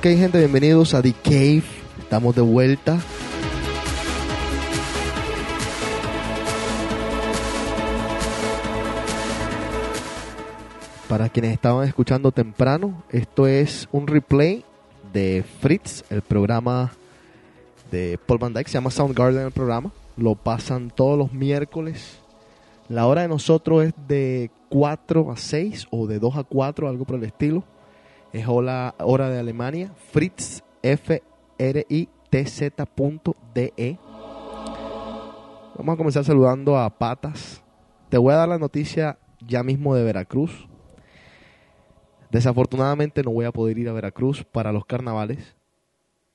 Ok, gente, bienvenidos a The Cave. Estamos de vuelta. Para quienes estaban escuchando temprano, esto es un replay de Fritz, el programa de Paul Van Dyke. Se llama Soundgarden el programa. Lo pasan todos los miércoles. La hora de nosotros es de 4 a 6 o de 2 a 4, algo por el estilo. Es hora, hora de Alemania. Fritz, F R I T Z E. Vamos a comenzar saludando a Patas. Te voy a dar la noticia ya mismo de Veracruz. Desafortunadamente no voy a poder ir a Veracruz para los carnavales.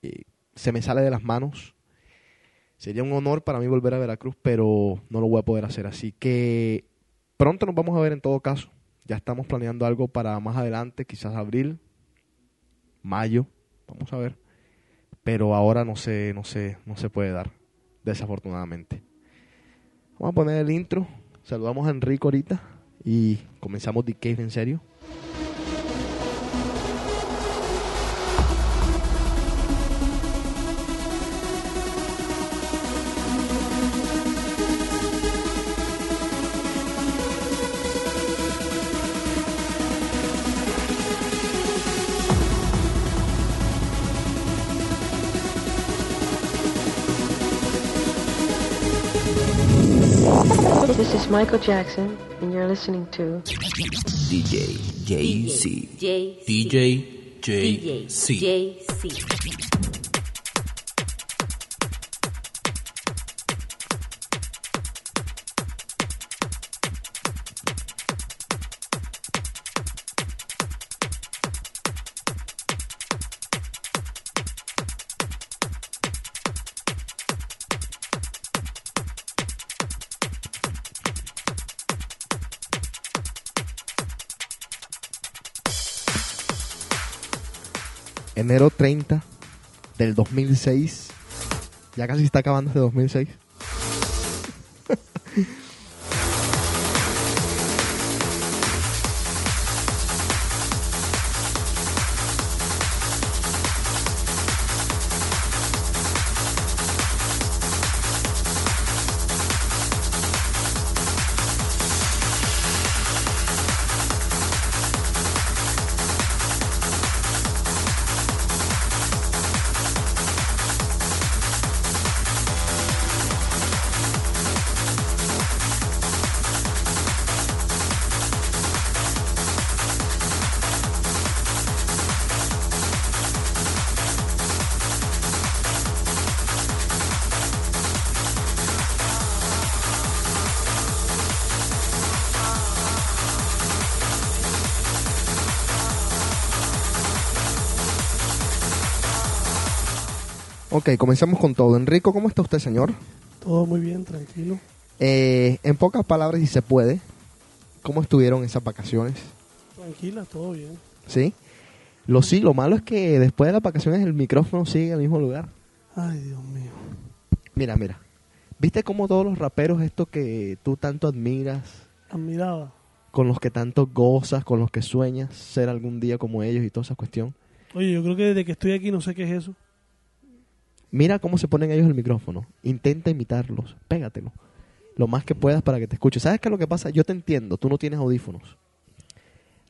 Eh, se me sale de las manos. Sería un honor para mí volver a Veracruz, pero no lo voy a poder hacer. Así que pronto nos vamos a ver en todo caso. Ya estamos planeando algo para más adelante, quizás abril, mayo, vamos a ver. Pero ahora no se, no se, no se puede dar, desafortunadamente. Vamos a poner el intro. Saludamos a Enrico ahorita y comenzamos The Cave en serio. Michael Jackson, and you're listening to DJ JC. DJ JC. JC. Enero 30 del 2006. Ya casi está acabando este 2006. Ok, comenzamos con todo. Enrico, ¿cómo está usted, señor? Todo muy bien, tranquilo. Eh, en pocas palabras, si se puede, ¿cómo estuvieron esas vacaciones? Tranquila, todo bien. ¿Sí? Lo sí, lo malo es que después de las vacaciones el micrófono sigue en el mismo lugar. Ay, Dios mío. Mira, mira. ¿Viste cómo todos los raperos, estos que tú tanto admiras, Admiraba. con los que tanto gozas, con los que sueñas ser algún día como ellos y toda esa cuestión? Oye, yo creo que desde que estoy aquí no sé qué es eso. Mira cómo se ponen ellos el micrófono. Intenta imitarlos. Pégatelo. Lo más que puedas para que te escuches. ¿Sabes qué es lo que pasa? Yo te entiendo. Tú no tienes audífonos.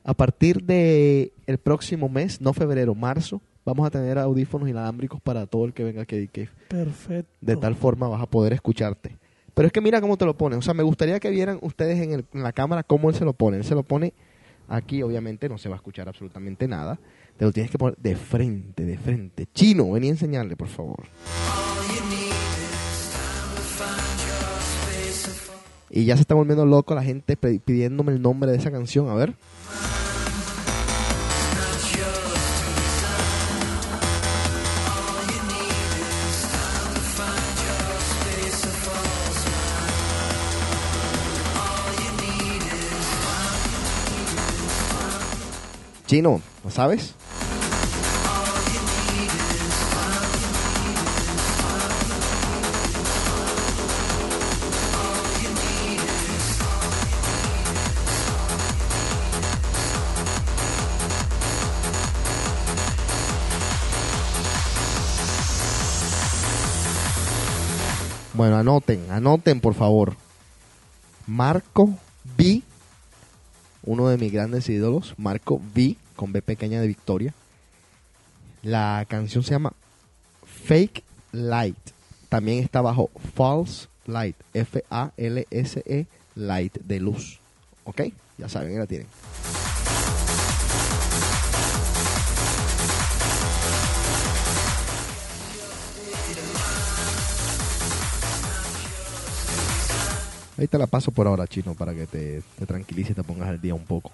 A partir de el próximo mes, no febrero, marzo, vamos a tener audífonos inalámbricos para todo el que venga a Cave. Perfecto. De tal forma vas a poder escucharte. Pero es que mira cómo te lo pone. O sea, me gustaría que vieran ustedes en, el- en la cámara cómo él se lo pone. Él se lo pone aquí, obviamente, no se va a escuchar absolutamente nada. Te lo tienes que poner de frente, de frente. Chino, vení a enseñarle, por favor. Y ya se está volviendo loco la gente pidiéndome el nombre de esa canción. A ver. Chino, ¿lo sabes? Bueno, anoten, anoten por favor. Marco V, uno de mis grandes ídolos, Marco V, con B pequeña de Victoria. La canción se llama Fake Light. También está bajo False Light, F-A-L-S-E, Light de luz. ¿Ok? Ya saben, ahí la tienen. Ahí te la paso por ahora, chino, para que te, te tranquilices y te pongas al día un poco.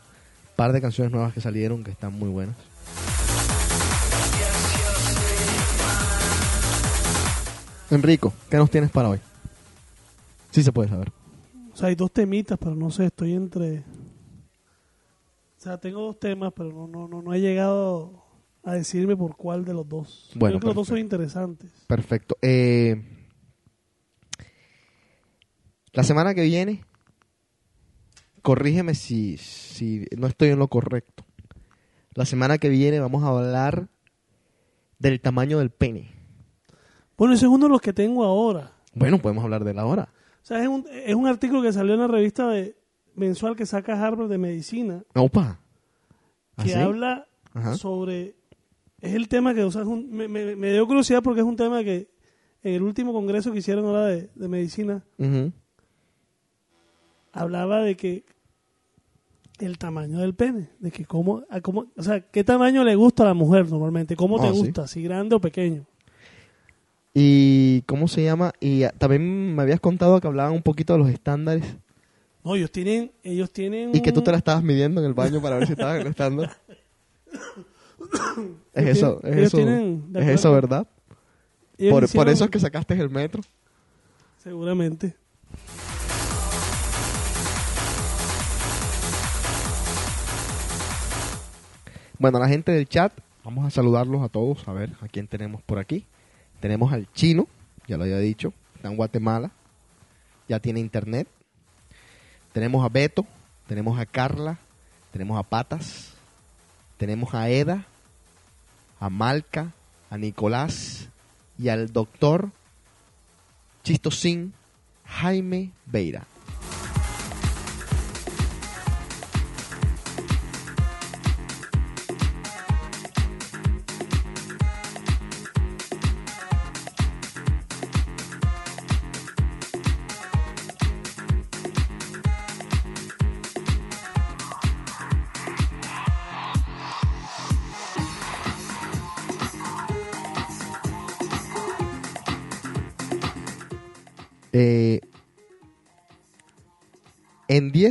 Par de canciones nuevas que salieron que están muy buenas. Enrico, ¿qué nos tienes para hoy? Sí se puede saber. O sea, hay dos temitas, pero no sé, estoy entre... O sea, tengo dos temas, pero no, no, no, no he llegado a decirme por cuál de los dos. Bueno, Creo que los dos son interesantes. Perfecto. Eh, la semana que viene, corrígeme si, si no estoy en lo correcto. La semana que viene vamos a hablar del tamaño del pene. Bueno, ese es uno de los que tengo ahora. Bueno, podemos hablar de la hora. O sea, es un, es un artículo que salió en la revista de, mensual que saca Harvard de Medicina, Opa. que ¿Así? habla Ajá. sobre... Es el tema que, o sea, un- me, me- me dio curiosidad porque es un tema que en el último congreso que hicieron ahora de, de medicina. Hablaba de que el tamaño del pene, de que cómo, a cómo, o sea, qué tamaño le gusta a la mujer normalmente, cómo te Ah, sí. gusta, si grande o pequeño. ¿Y cómo se llama? Y ah, también me habías contado que hablaban un poquito de los estándares No, ellos tienen, ellos tienen y que tú te la estabas midiendo en el baño para ver si estabas en el estándar. Es eso, es ellos eso, tienen, es eso, ¿verdad? Por, por eso es que sacaste el metro. seguramente. Bueno, la gente del chat, vamos a saludarlos a todos, a ver a quién tenemos por aquí. Tenemos al chino, ya lo había dicho, está en Guatemala, ya tiene internet. Tenemos a Beto, tenemos a Carla, tenemos a Patas, tenemos a Eda, a Malca, a Nicolás y al doctor Chistosín Jaime Beira.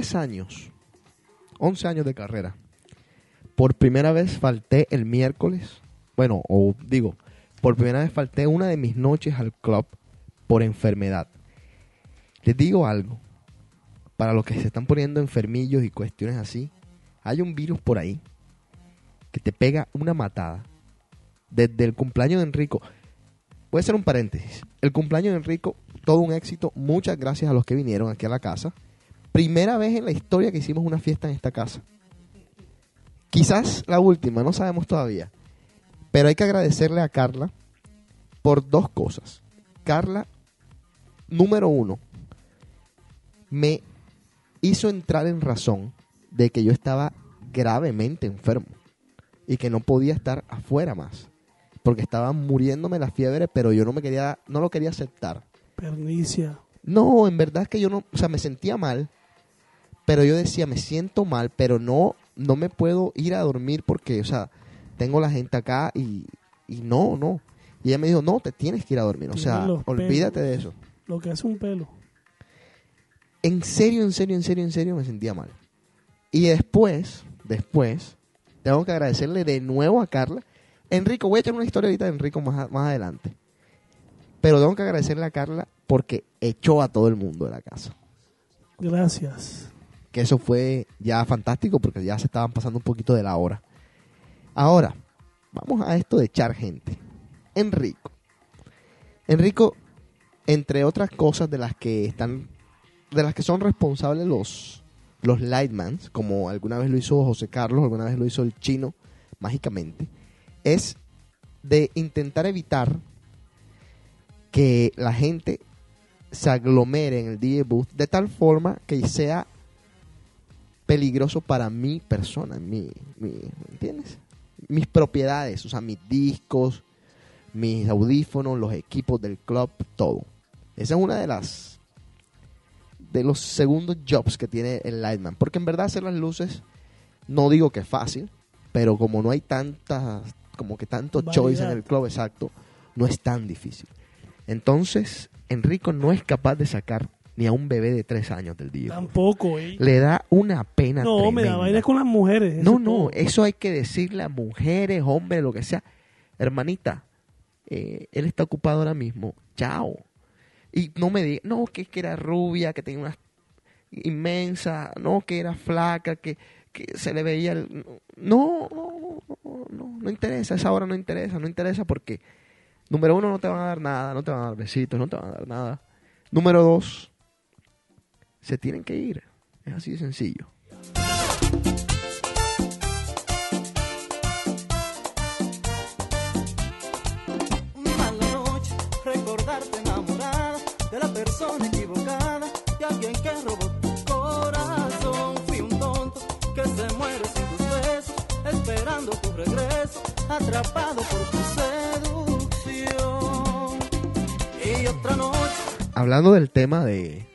10 años, 11 años de carrera, por primera vez falté el miércoles, bueno, o digo, por primera vez falté una de mis noches al club por enfermedad. Les digo algo, para los que se están poniendo enfermillos y cuestiones así, hay un virus por ahí que te pega una matada. Desde el cumpleaños de Enrico, voy a hacer un paréntesis. El cumpleaños de Enrico, todo un éxito. Muchas gracias a los que vinieron aquí a la casa. Primera vez en la historia que hicimos una fiesta en esta casa. Quizás la última, no sabemos todavía. Pero hay que agradecerle a Carla por dos cosas. Carla, número uno, me hizo entrar en razón de que yo estaba gravemente enfermo y que no podía estar afuera más porque estaba muriéndome la fiebre, pero yo no me quería, no lo quería aceptar. Pernicia. No, en verdad es que yo no, o sea, me sentía mal, pero yo decía, me siento mal, pero no, no me puedo ir a dormir porque, o sea, tengo la gente acá y, y no, no. Y ella me dijo, no, te tienes que ir a dormir, o sea, olvídate pelos. de eso. Lo que hace un pelo. En serio, en serio, en serio, en serio me sentía mal. Y después, después, tengo que agradecerle de nuevo a Carla. Enrico, voy a echar una historia ahorita de Enrico más, más adelante. Pero tengo que agradecerle a Carla porque echó a todo el mundo de la casa. Gracias. Que eso fue ya fantástico porque ya se estaban pasando un poquito de la hora. Ahora, vamos a esto de echar gente. Enrico. Enrico, entre otras cosas de las que están, de las que son responsables los, los Lightmans, como alguna vez lo hizo José Carlos, alguna vez lo hizo el chino, mágicamente, es de intentar evitar que la gente se aglomere en el DJ booth de tal forma que sea peligroso para mi persona, mi, mi, ¿me entiendes? Mis propiedades, o sea, mis discos, mis audífonos, los equipos del club, todo. Esa es una de las de los segundos jobs que tiene el Lightman, porque en verdad hacer las luces no digo que es fácil, pero como no hay tantas como que tanto choice en el club exacto, no es tan difícil. Entonces, Enrico no es capaz de sacar ni a un bebé de tres años del DJ. Tampoco, eh. Le da una pena No, me da vaina con las mujeres. eso No, no, todo. eso hay que decirle a mujeres, hombres, lo que sea. Hermanita, eh, él está ocupado ahora mismo. Chao. Y no me diga, no, que, que era rubia, que tenía una inmensa, no, que era flaca, que, que se le veía el... No, no, no, no, no interesa, esa hora no interesa, no interesa porque, número uno, no te van a dar nada, no te van a dar besitos, no te van a dar nada. Número dos, se tienen que ir. Es así de sencillo. Mala noche, recordarte enamorada de la persona equivocada, de alguien que robó tu corazón. Fui un tonto que se muere sin tus besos, esperando tu regreso, atrapado por tu seducción. Y otra noche. hablando del tema de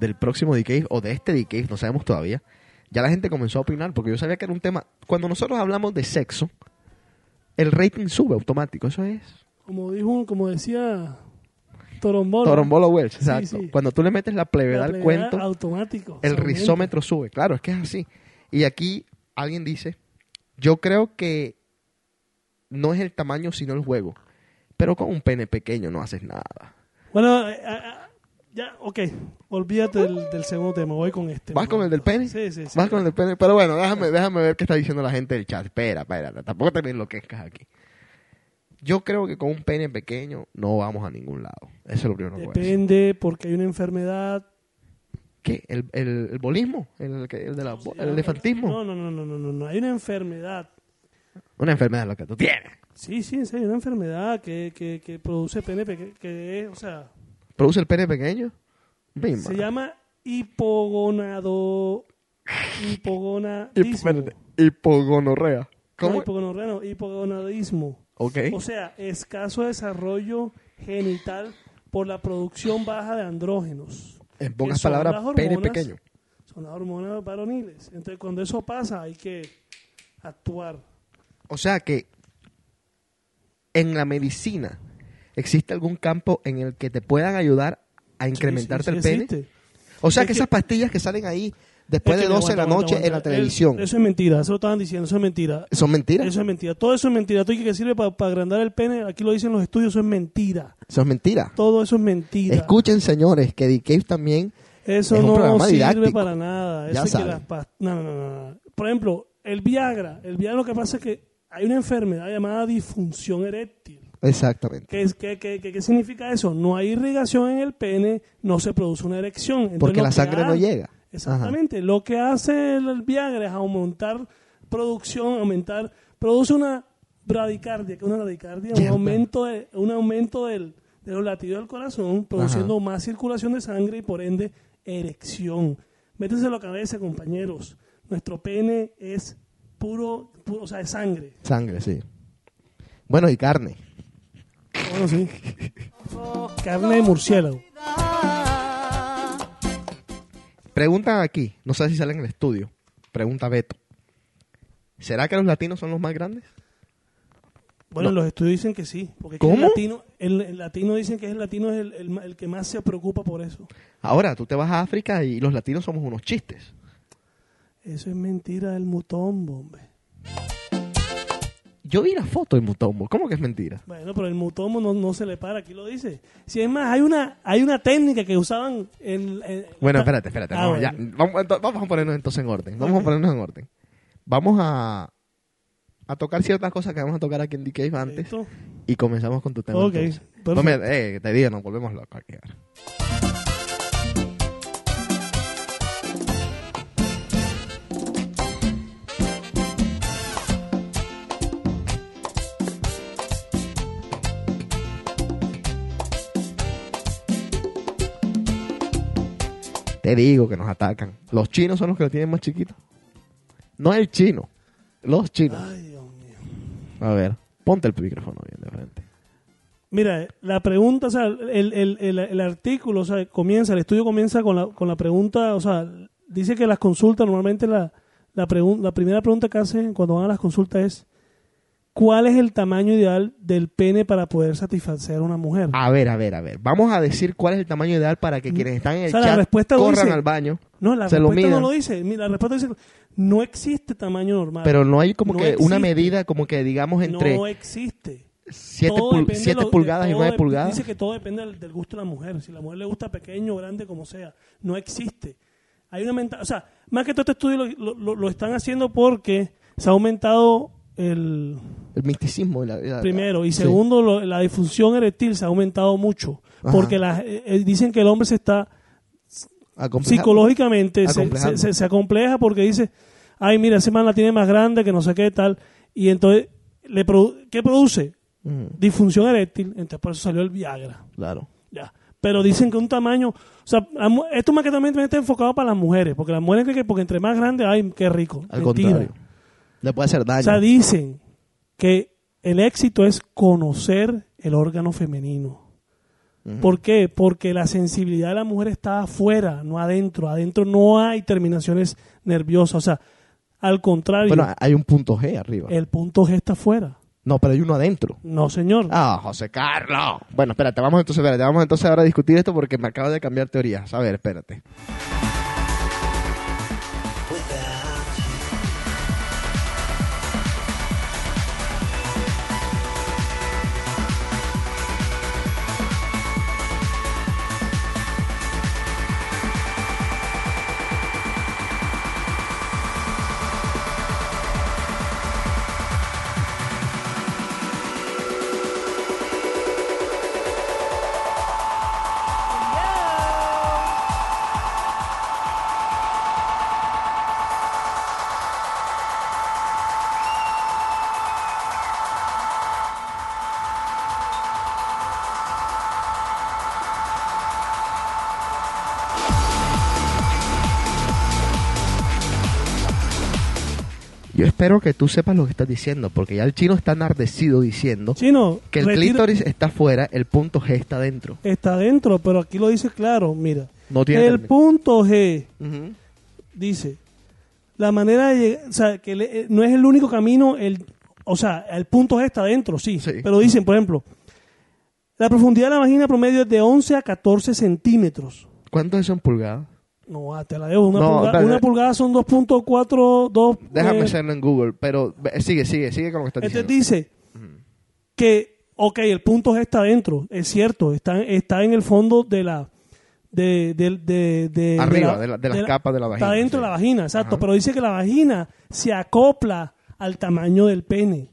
del próximo DK o de este DK, no sabemos todavía. Ya la gente comenzó a opinar porque yo sabía que era un tema. Cuando nosotros hablamos de sexo, el rating sube automático. Eso es Como dijo, como decía Torombolo. Torombolo. Sí, Exacto. sí. Cuando tú le metes la plevedad al cuento, automático. el rizómetro sube. Claro, es que es así. Y aquí alguien dice: Yo creo que no es el tamaño, sino el juego. Pero con un pene pequeño no haces nada. Bueno, ya, ok. Olvídate del, del segundo tema. Voy con este. ¿Vas con el del pene? Sí, sí, sí. Vas con el del pene. Pero bueno, déjame, déjame ver qué está diciendo la gente del chat. Espera, espera. Tampoco te enloquezcas aquí. Yo creo que con un pene pequeño no vamos a ningún lado. Eso es lo primero que. Depende porque hay una enfermedad. ¿Qué? ¿El, el, el bolismo? ¿El, de la, ¿El elefantismo? No, no, no, no, no, no, no. Hay una enfermedad. Una enfermedad lo que tú tienes. Sí, sí, en serio, una enfermedad que, que, que produce pene pequeño, que es, o sea, ¿Produce el pene pequeño? Misma. se llama hipogonado, Hip- hipogonadismo. hipogonorrea. No, ¿Cómo? hipogonorrea, no, hipogonadismo. ok. O sea, escaso desarrollo genital por la producción baja de andrógenos. en pocas palabras, pene pequeño. Son las hormonas varoniles. Entonces, cuando eso pasa, hay que actuar. O sea que en la medicina existe algún campo en el que te puedan ayudar a incrementarte Sí, sí, el pene. existe. O sea Es que que- esas pastillas que salen ahí después Es de que, 12 de la noche aguanta, en la televisión, Eso es mentira, eso lo estaban diciendo, eso es mentira. ¿son mentiras? Eso es mentira. Todo eso es mentira. Todo que sirve para agrandar el pene, aquí lo dicen los estudios, eso es mentira. Eso es mentira. Todo eso es mentira. Escuchen, señores, que The Cave también Eso es un no sirve didáctico. para nada. Eso Ya es que las no, no, no, no. Por ejemplo, el Viagra. El Viagra lo que pasa es que hay una enfermedad llamada disfunción eréctil. Exactamente. ¿Qué, qué, qué- qué- significa eso? No hay irrigación en el pene, no se produce una erección. Entonces, Porque la sangre no llega. Exactamente. Lo que hace el, Viagra es aumentar producción, aumentar, produce una bradicardia, que es una bradicardia, un aumento, de, un aumento del, de los latidos del corazón, produciendo más circulación de sangre y por ende erección. Métanse a la cabeza, compañeros. Nuestro pene es puro, puro, o sea, es sangre. Sangre, sí. Bueno, y carne. Bueno, sí. Carne de murciélago. Preguntan aquí, no sé si sale en el estudio. Pregunta Beto. ¿Será que los latinos son los más grandes? Bueno, No. los estudios dicen que sí. Porque ¿Cómo? El latino, el, el latino dicen que el latino es el, el ma- el que más se preocupa por eso. Ahora, tú te vas a África y los latinos somos unos chistes. Eso es mentira del mutombo, hombre. Yo vi la foto de Mutombo. ¿Cómo que es mentira? Bueno, pero el mutombo no, no se le para, aquí lo dice. Si es más, hay una, hay una técnica que usaban en... en- Bueno, espérate, espérate. ah, no, bueno. ya. Vamos, ento- vamos a ponernos entonces en orden. Vamos a ponernos en orden. Vamos a, a tocar ciertas cosas que vamos a tocar aquí en Cave antes Listo. y comenzamos con tu tema. Ok, entonces. No me- eh, te digo, nos volvemos locos aquí. ahora. Te digo que nos atacan. Los chinos son los que lo tienen más chiquito. No el chino. Los chinos. Ay, Dios mío. A ver, ponte el micrófono bien de frente. Mira, la pregunta, o sea, el, el, el, el artículo, o sea, comienza, el estudio comienza con la, con la pregunta, o sea, dice que las consultas, normalmente la, la, pregun- la primera pregunta que hacen cuando van a las consultas es, ¿cuál es el tamaño ideal del pene para poder satisfacer a una mujer? A ver, a ver, a ver. Vamos a decir cuál es el tamaño ideal para que quienes están en el O sea, la chat respuesta corran dice- al baño. no, la se lo respuesta no lo dice. Mira, La respuesta dice, no existe tamaño normal. Pero no hay como No que una medida como que digamos entre No existe. 7 Todo depende de lo- de- pulgadas y todo 9 dep- pulgadas. Dice que todo depende del, del gusto de la mujer. Si la mujer le gusta pequeño, grande, como sea. No existe. Hay una O sea, más que todo este estudio lo, lo- lo están haciendo porque se ha aumentado el El misticismo. la- la- primero y sí. segundo lo- la disfunción eréctil se ha aumentado mucho Ajá. porque la- eh, eh, dicen que el hombre se está psicológicamente se, se, se- se acompleja porque dice, ay, mira, ese man la tiene más grande, que no sé qué tal. Y entonces, le produ- ¿qué produce? Mm, Disfunción eréctil. Entonces, por eso salió el Viagra. claro. Ya. Pero dicen que un tamaño. O sea, esto más que también está enfocado para las mujeres. Porque las mujeres creen que porque entre más grande, ay, qué rico. Al Mentira. contrario. Le puede hacer daño. O sea, dicen que el éxito es conocer el órgano femenino. ¿Por qué? Porque la sensibilidad de la mujer está afuera, no adentro. Adentro no hay terminaciones nerviosas. O sea, al contrario, bueno, hay un punto G arriba. el punto G está afuera. No, pero hay uno adentro. No, señor. Ah, José Carlos. Bueno, espérate, vamos entonces, espérate, vamos entonces ahora a discutir esto porque me acaba de cambiar teorías. A ver, espérate. Tú sepas lo que estás diciendo, porque ya el chino está enardecido diciendo Chino, que el clítoris está afuera, el punto G está dentro. está adentro, pero aquí lo dice claro. Mira, No tiene el término. punto G dice la manera de llegar, o sea, que le- eh, no es el único camino, el, o sea, el punto G está adentro, sí, Sí. pero dicen, por ejemplo, la profundidad de la vagina promedio es de 11 a 14 centímetros. ¿Cuántos son pulgadas? No, ah, te la debo. Una, No, pulga- espérate. una pulgada son 2.4. dos, Déjame eh, hacerlo en Google, pero sigue, sigue, sigue con lo que estás diciendo. dice que, ok, el punto G está adentro, es cierto, está, está en el fondo de la... De, de, de, de- Arriba, de la- de las capas de la vagina, Está dentro sí. de la vagina, exacto, Ajá. pero dice que la vagina se acopla al tamaño del pene.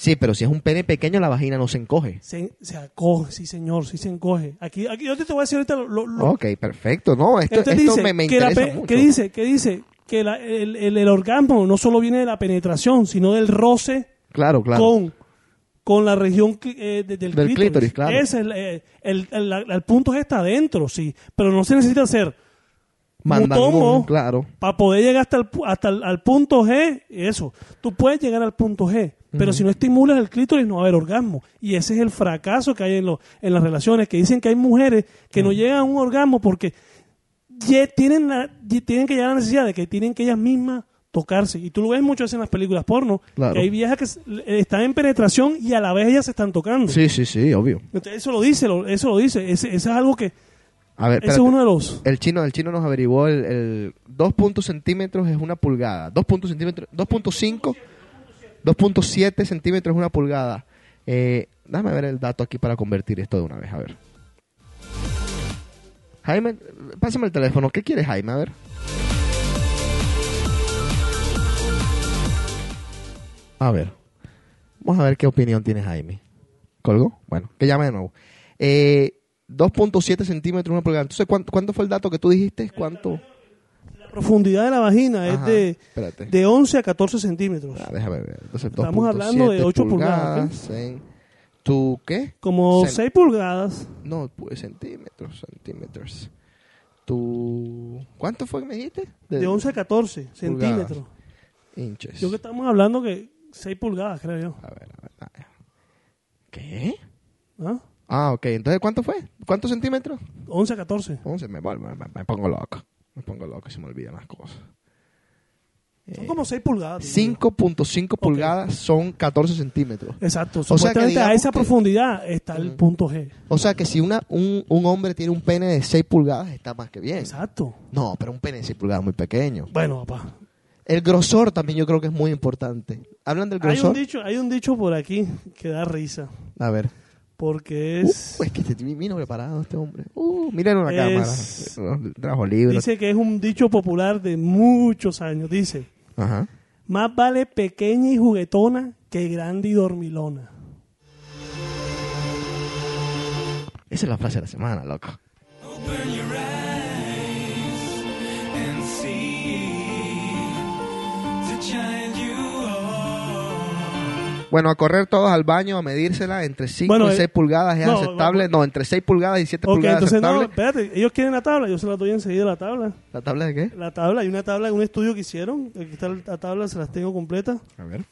Sí, pero si es un pene pequeño, la vagina no se encoge. Se, se acoge, sí señor, sí se encoge. Aquí, aquí yo te voy a decir ahorita lo, Ok, perfecto. No, esto, esto dice me, me que interesa mucho. que dice que dice que la- el, el- el orgasmo no solo viene de la penetración, sino del roce Claro, claro. con, con la región eh, de- del, Del clítoris. clítoris, claro. Ese es el, eh, el, el- la- el punto G está adentro, sí, pero no se necesita hacer mutombo claro. para poder llegar hasta el, hasta el al punto G, eso. Tú puedes llegar al punto G, pero si no estimulas el clítoris no va a haber orgasmo. Y ese es el fracaso que hay en, lo- en las relaciones, que dicen que hay mujeres que no llegan a un orgasmo porque ya tienen, la, ya tienen que llegar a la necesidad de que tienen que ellas mismas tocarse. Y tú lo ves mucho eso en las películas porno, Claro. que hay viejas que están en penetración y a la vez ellas se están tocando. Sí, sí, sí, obvio. Entonces, eso lo dice, lo- eso lo dice. Ese, ese es algo que... A ver, Ese es uno de los... El chino, el chino nos averiguó el, el 2 puntos centímetros es una pulgada. 2 puntos centímetros, 2.5, 2.7 centímetros una pulgada. Eh, déjame ver el dato aquí para convertir esto de una vez, a ver. Jaime, pásame el teléfono. ¿Qué quieres, Jaime? A ver. A ver. Vamos a ver qué opinión tiene Jaime. ¿Colgó? Bueno, que llame de nuevo. Eh, 2.7 centímetros, una pulgada. Entonces, ¿cuánto, cuánto fue el dato que tú dijiste? ¿Cuánto? Profundidad de la vagina es Ajá, de, espérate. de 11 a 14 centímetros. Ah, déjame ver. Entonces, Estamos hablando de 2.7 ocho pulgadas, en- ¿Tú qué? Como Cen- 6 pulgadas. No, pues centímetros, centímetros. tu... ¿Cuánto fue que me dijiste? De 11 a 14 centímetros. inches. Yo que estamos hablando que 6 pulgadas, creo yo. A ver, a ver. a ver. ¿Qué? ¿Ah? Ah, ok. Entonces, ¿cuánto fue? ¿Cuántos centímetros? 11 a 14. 11. Me, me, me pongo loco. Me pongo loco y se me olvidan las cosas. Son como 6 pulgadas. 5.5 pulgadas son 14 centímetros. Exacto. sea que a esa que- profundidad está el punto G. O sea que si una, un, un hombre tiene un pene de 6 pulgadas, está más que bien. Exacto. No, pero un pene de 6 pulgadas es muy pequeño. Bueno, papá. El grosor también yo creo que es muy importante. ¿Hablan del Hay un, grosor? dicho, hay un dicho por aquí que da risa. A ver. Porque es. Uh, es que este, vino preparado este hombre. Uh, en la Es- cámara. Trajo libros. dice que es un dicho popular de muchos años. Dice: Ajá. Más vale pequeña y juguetona que grande y dormilona. Esa es la frase de la semana, loco. Bueno, a correr todos al baño, a medírsela entre 5 Bueno, y 6 eh, pulgadas es no, aceptable. no, No, entre 6 pulgadas y 7 Ok, pulgadas es entonces no, aceptable. espérate, ellos quieren la tabla, yo se la doy enseguida la tabla. ¿La tabla de qué? La tabla, hay una tabla en un estudio que hicieron, aquí está la tabla, se las tengo completa. A ver.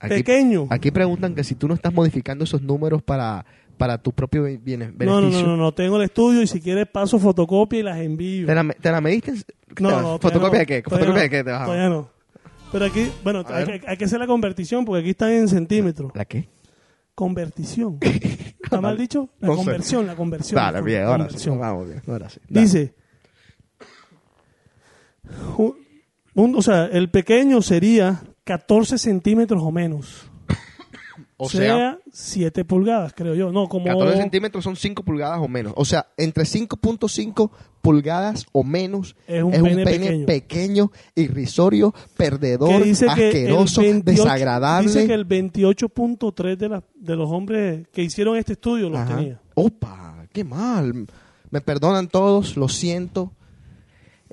Aquí, Pequeño. Aquí preguntan que si tú no estás modificando esos números para, para tu propio be- bienes- No, no, beneficio. no, no, no, tengo el estudio y si quieres paso fotocopia y las envío. ¿Te la, te la mediste? No, no, ¿Fotocopia todavía de qué? no, ¿Fotocopia de no, qué te vas a- Todavía no. Pero aquí, bueno, hay, que- hay que hacer la conversión porque aquí están en centímetros. ¿La qué? Convertición. ¿Está mal dicho? La No sé. conversión, la conversión. Dale, la bien, ahora sí. Vamos bien, ahora sí. Dale. Dice, un- un- o sea, el pequeño sería 14 centímetros o menos. O sea, 7 pulgadas, creo yo. No, como... 14 centímetros son 5 pulgadas o menos. O sea, entre 5.5 pulgadas o menos Es un pene pequeño. pequeño, irrisorio, perdedor, que dice que asqueroso, 28 desagradable. Dice que el 28.3 de, la- de los hombres que hicieron este estudio los Ajá. tenía. Opa, qué mal. Me perdonan todos, lo siento.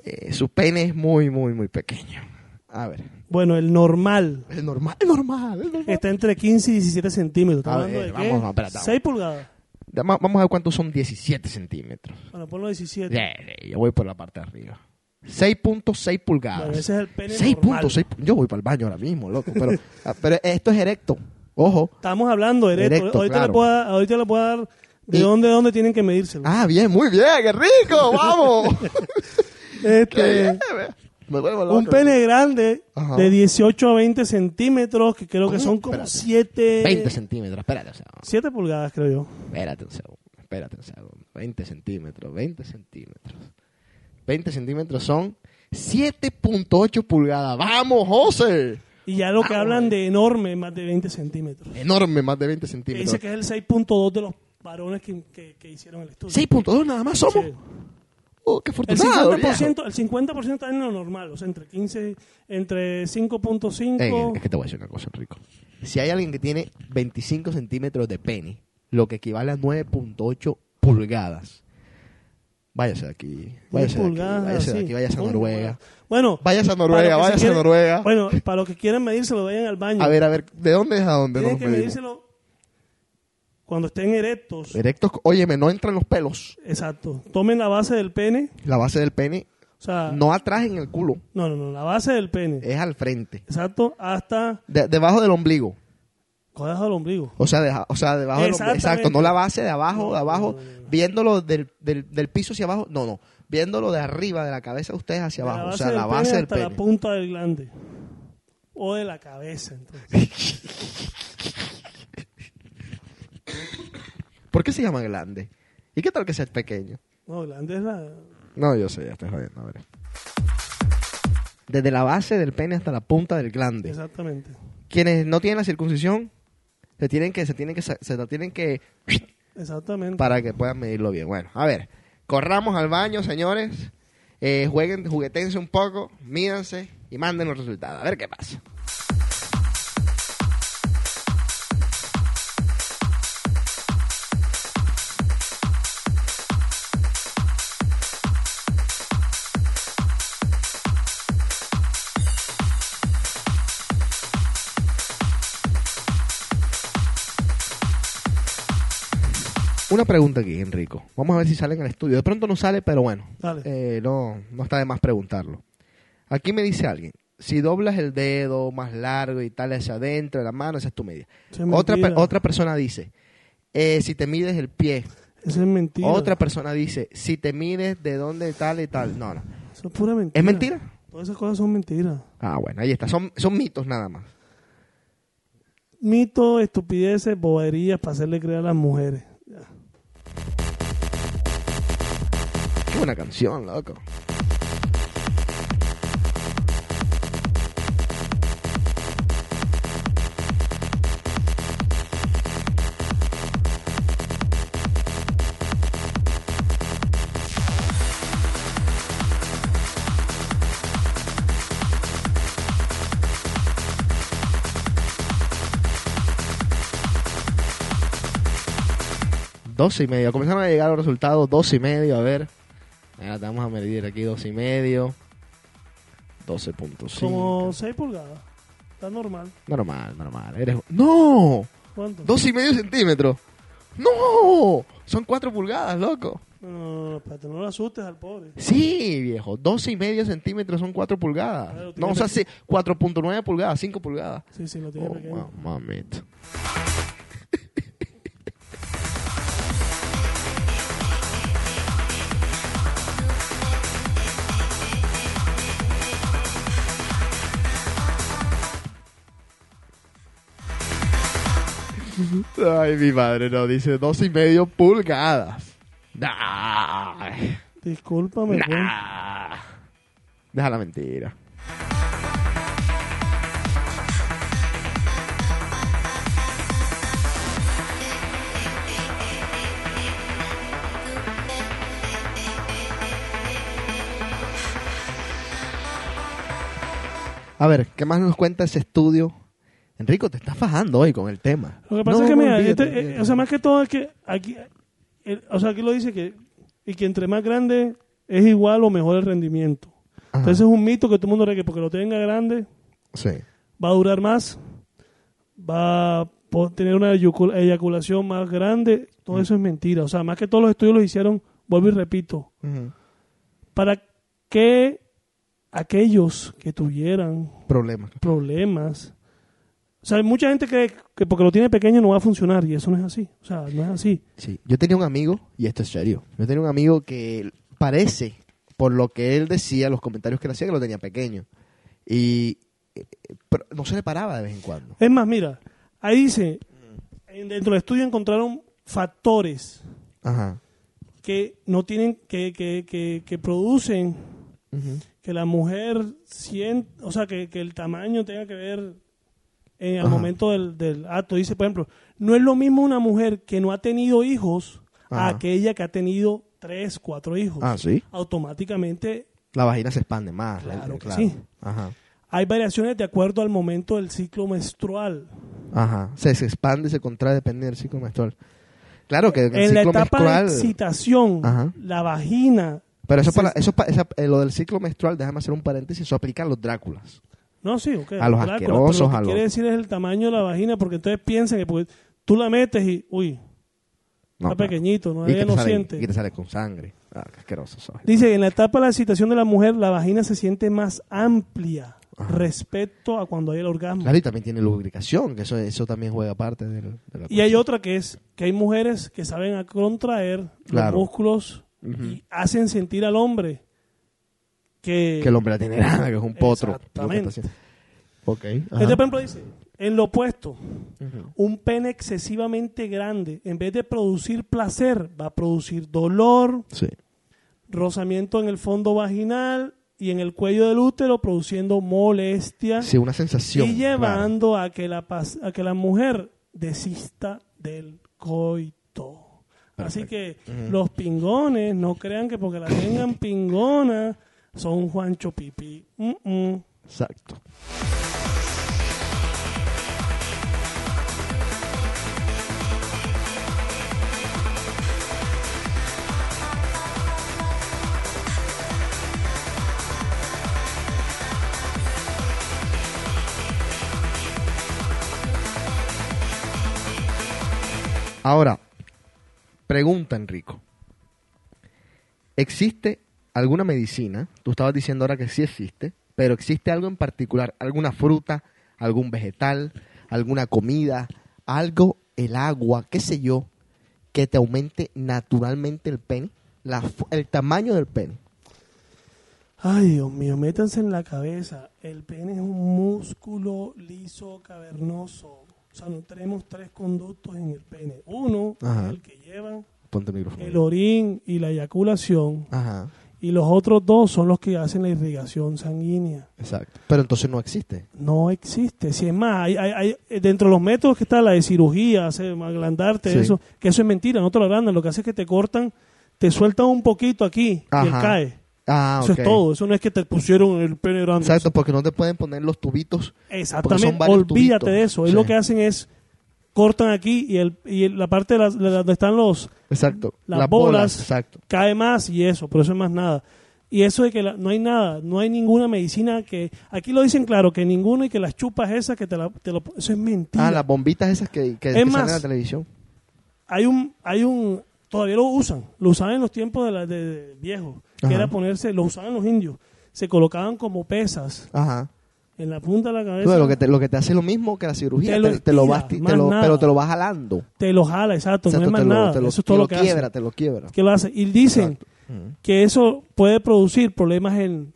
Eh, su pene es muy, muy, muy pequeño. A ver. Bueno, el normal Es normal, es normal, es normal. está entre 15 y 17 centímetros. ¿Estamos A ver, de vamos, qué? no, vamos. 6 pulgadas. Vamos vamos a ver cuántos son 17 centímetros. Bueno, ponlo 17. Yeah, yeah, yo voy por la parte de arriba. 6.6 pulgadas. Bueno, ese es el pene normal. 6.6. Yo voy para el baño ahora mismo, loco. Pero, ah, pero esto es erecto. Ojo. Estamos hablando erecto. Erecto, ahorita, claro. le puedo dar, ahorita le puedo dar de Y- dónde, dónde tienen que medírselo. Ah, bien, muy bien. ¡Qué rico! ¡Vamos! este. Un pene grande Ajá. de 18 a 20 centímetros, que creo que son como Espérate. 7... 20 centímetros. Espérate un segundo. 7 pulgadas, creo yo. Espérate un segundo. Espérate un segundo. 20 centímetros. 20 centímetros. 20 centímetros son 7.8 pulgadas. ¡Vamos, José! Y ya lo que Ah, hablan de enorme, más de 20 centímetros. Enorme, más de 20 Que centímetros. dice que es el 6.2 de los varones que, que- que hicieron el estudio. 6.2 nada más somos. Sí. Oh, qué El afortunado. 50%, el 50% está en lo normal, o sea, entre 15, entre 5.5. Ey, es que te voy a decir una cosa, Rico. Si hay alguien que tiene 25 centímetros de pene, lo que equivale a 9.8 pulgadas, váyase de aquí. Váyase de aquí, váyase de aquí, váyase a Noruega. Bueno, Váyase a Noruega, váyase a Noruega. Bueno, para los que quieran medírselo, vayan al baño. A ver, a ver, ¿de dónde es a dónde Tienen que medírselo cuando estén erectos. Erectos, óyeme, no entran los pelos. Exacto. Tomen la base del pene. La base del pene, O sea, no atrás en el culo, no, no, no, la base del pene. es al frente. Exacto, hasta De- debajo del ombligo. debajo del ombligo. O sea, deja- o sea debajo del ombligo. Exacto, no la base de abajo, No, de abajo, no, no, no. viéndolo del, del, del piso hacia abajo. No, no. Viéndolo de arriba, de la cabeza de ustedes hacia De abajo. O sea, base la del base pene del hasta pene. la punta del glande. O de la cabeza, entonces. ¿Por qué se llama grande? ¿Y qué tal que sea pequeño? No, glande es la... No, yo sé, ya estoy jodiendo. A ver. Desde la base del pene hasta la punta del glande. Exactamente. Quienes no tienen la circuncisión se tienen que se tienen que se la tienen que Exactamente. para que puedan medirlo bien. Bueno, a ver, corramos al baño, señores. Eh, jueguen, juguetense un poco, mídanse y manden los resultados. A ver qué pasa. Una pregunta aquí, Enrico. Vamos a ver si sale en el estudio. De pronto no sale, pero bueno, eh, no, no está de más preguntarlo. Aquí me dice alguien, si doblas el dedo más largo y tal hacia adentro de la mano, esa es tu media. Es Otra, otra persona dice, eh, si te mides el pie. Eso es mentira. Otra persona dice, si te mides de dónde tal y tal. No, no. Eso es pura mentira. ¿Es mentira? Todas esas cosas son mentiras. Ah, bueno, ahí está. Son, son mitos nada más. Mito, estupideces, boberías para hacerle creer a las mujeres. Qué buena canción, loco. Doce y medio. Comenzaron a llegar los resultados. Doce y medio. A ver. Ahora te vamos a medir aquí. Doce y medio. 12.5. Como 6 pulgadas. Está normal. Normal, normal. Eres... ¡No! ¿Cuánto? Dos y medio centímetros. ¡No! Son cuatro pulgadas, loco. No, no, no, espérate, no lo asustes al pobre. Sí, viejo. 12 y medio centímetros son cuatro pulgadas. Claro, no, o sea, sí, 4.9 pulgadas, 5 pulgadas. Sí, sí, lo tiene Oh, pequeño. mamita. Ay, mi madre, no, dice 12 y medio pulgadas. Nah, Discúlpame, pues. nah. Deja la mentira. A ver, ¿qué más nos cuenta ese estudio? Enrico, te estás fajando hoy con el tema. Lo que pasa No, es que, mira, olvídate, este, eh, olvídate. o sea, más que todo es que aquí, el- o sea, aquí lo dice que, y que entre más grande es igual o mejor el rendimiento. Ajá. Entonces es un mito que todo el mundo cree que porque lo tenga grande Sí. va a durar más, va a tener una eyacul- eyaculación más grande. Todo eso es mentira. O sea, más que todos los estudios los hicieron, vuelvo y repito, para que aquellos que tuvieran Problemas. problemas. O sea, mucha gente cree que porque lo tiene pequeño no va a funcionar y eso no es así. O sea, no es así. Sí, yo tenía un amigo, y esto es serio, yo tenía un amigo que parece, por lo que él decía, los comentarios que él hacía, que lo tenía pequeño. Y eh, pero no se le paraba de vez en cuando. Es más, mira, ahí dice, en- dentro del estudio encontraron factores Ajá. que no tienen, que, que, que, que producen que la mujer siente, o sea, que, que el tamaño tenga que ver en el Ajá. momento del, del acto. Dice, por ejemplo, no es lo mismo una mujer que no ha tenido hijos a Ajá. aquella que ha tenido tres, cuatro hijos. Ah, sí. Automáticamente La vagina se expande más. Claro eh, que sí. Ajá. hay variaciones de acuerdo al momento del ciclo menstrual. Ajá. Se, se expande y se contrae depende del ciclo menstrual. Claro que en el En la etapa menstrual. de excitación, Ajá. la vagina... Pero eso se- para, eso pa- esa- eh, lo del ciclo menstrual, déjame hacer un paréntesis, eso aplica a los Dráculas. No, sí, ok. A los asquerosos, pero lo que a los- quiere decir es el tamaño de la vagina, porque entonces piensan que porque tú la metes y, uy, No, está claro. pequeñito, no, ella no sale, siente. y te sale con sangre. Ah, qué asqueroso soy. Dice en la etapa de la excitación de la mujer, la vagina se siente más amplia Ajá. respecto a cuando hay el orgasmo. Claro, y también tiene lubricación, que eso, eso también juega parte del, de la Y hay otra que es que hay mujeres que saben contraer Claro. los músculos Ujú. y hacen sentir al hombre que... Que el hombre la tiene grande, que es un potro. Exactamente. Lo que está haciendo. Ok. ajá. Este, por ejemplo, dice, en lo opuesto, un pene excesivamente grande, en vez de producir placer, va a producir dolor, Sí. rozamiento en el fondo vaginal y en el cuello del útero, produciendo molestia Sí, una sensación. y llevando a, que la, a que la mujer desista del coito. Así que los pingones, no crean que porque la tengan pingona, son Juancho Pipi. Mm, mm. Exacto. Ahora, Pregunta, Enrico. ¿Existe alguna medicina? Tú estabas diciendo ahora que sí existe, pero ¿existe algo en particular? ¿Alguna fruta, algún vegetal, alguna comida, algo, el agua, qué sé yo, que te aumente naturalmente el pene? La el tamaño del pene. Ay, Dios mío, métanse en la cabeza. El pene es un músculo liso, cavernoso. O sea, no tenemos tres conductos en el pene. Uno Ajá. el que lleva Ponte el el orín y la eyaculación. Ajá, Y los otros dos son los que hacen la irrigación sanguínea. exacto. Pero entonces no existe. No existe. Si es más, hay, hay- hay- dentro de los métodos que está la de cirugía, hacer, aglandarte, Sí. eso, que eso es mentira, no te lo agrandan. Lo que hace es que te cortan, te sueltan un poquito aquí y él cae. Ah, Eso es todo. Eso no es que te pusieron el pene grande. Exacto, porque no te pueden poner los tubitos. Exactamente. Olvídate tubitos. de eso. Ellos Sí. lo que hacen es cortan aquí y, el, y la parte de de donde están los Exacto. Las bolas. Exacto. cae más y eso, pero eso es más nada. Y eso de que la- no hay nada, no hay ninguna medicina que aquí lo dicen claro que ninguno y que las chupas esas que te, la, te lo eso es mentira. Ah, las bombitas esas que, que, Es que salen más, en la televisión. hay un hay un todavía lo usan, lo usaban en los tiempos de, la, de, de viejos, que Ajá. era ponerse, lo usaban los indios, se colocaban como pesas Ajá. En la punta de la cabeza. Bueno, lo, que te, lo que te hace lo mismo que la cirugía, Te lo te lo vas, te lo- pero te lo vas jalando. te lo jala, exacto, Exacto, no es más nada. eso es todo lo que quiebra, hace. te lo quiebra. que lo hace. Y dicen Exacto. Que eso puede producir problemas en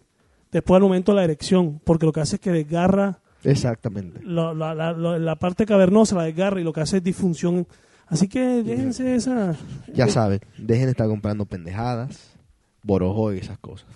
después al momento de la erección, porque lo que hace es que desgarra Exactamente. la, la, la, la- la parte cavernosa, la desgarra y lo que hace es disfunción. Así que déjense esa. Ya sabes, dejen de estar comprando pendejadas, borojo y esas cosas.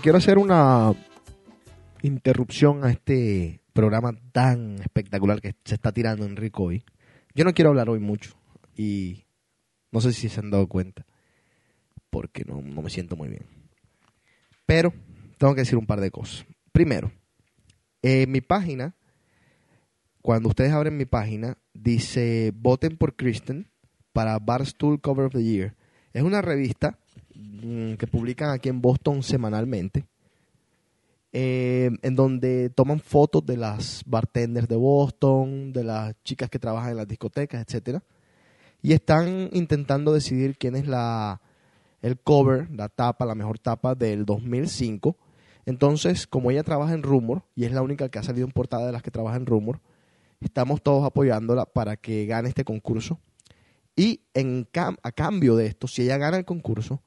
Quiero hacer una interrupción a este programa tan espectacular que se está tirando Enrico hoy. Yo no quiero hablar hoy mucho y no sé si se han dado cuenta porque no, me siento muy bien. Pero tengo que decir un par de cosas. Primero, en mi página, cuando ustedes abren mi página, dice voten por Kristen para Barstool Cover of the Year. Es una revista que publican aquí en Boston semanalmente, eh, en donde toman fotos de las bartenders de Boston, de las chicas que trabajan en las discotecas, etcétera, y están intentando decidir quién es la el cover, la tapa, la mejor tapa del 2005. Entonces, como ella trabaja en Rumor y es la única que ha salido en portada de las que trabaja en Rumor, estamos todos apoyándola para que gane este concurso. Y en cam- a cambio de esto, si ella gana el concurso,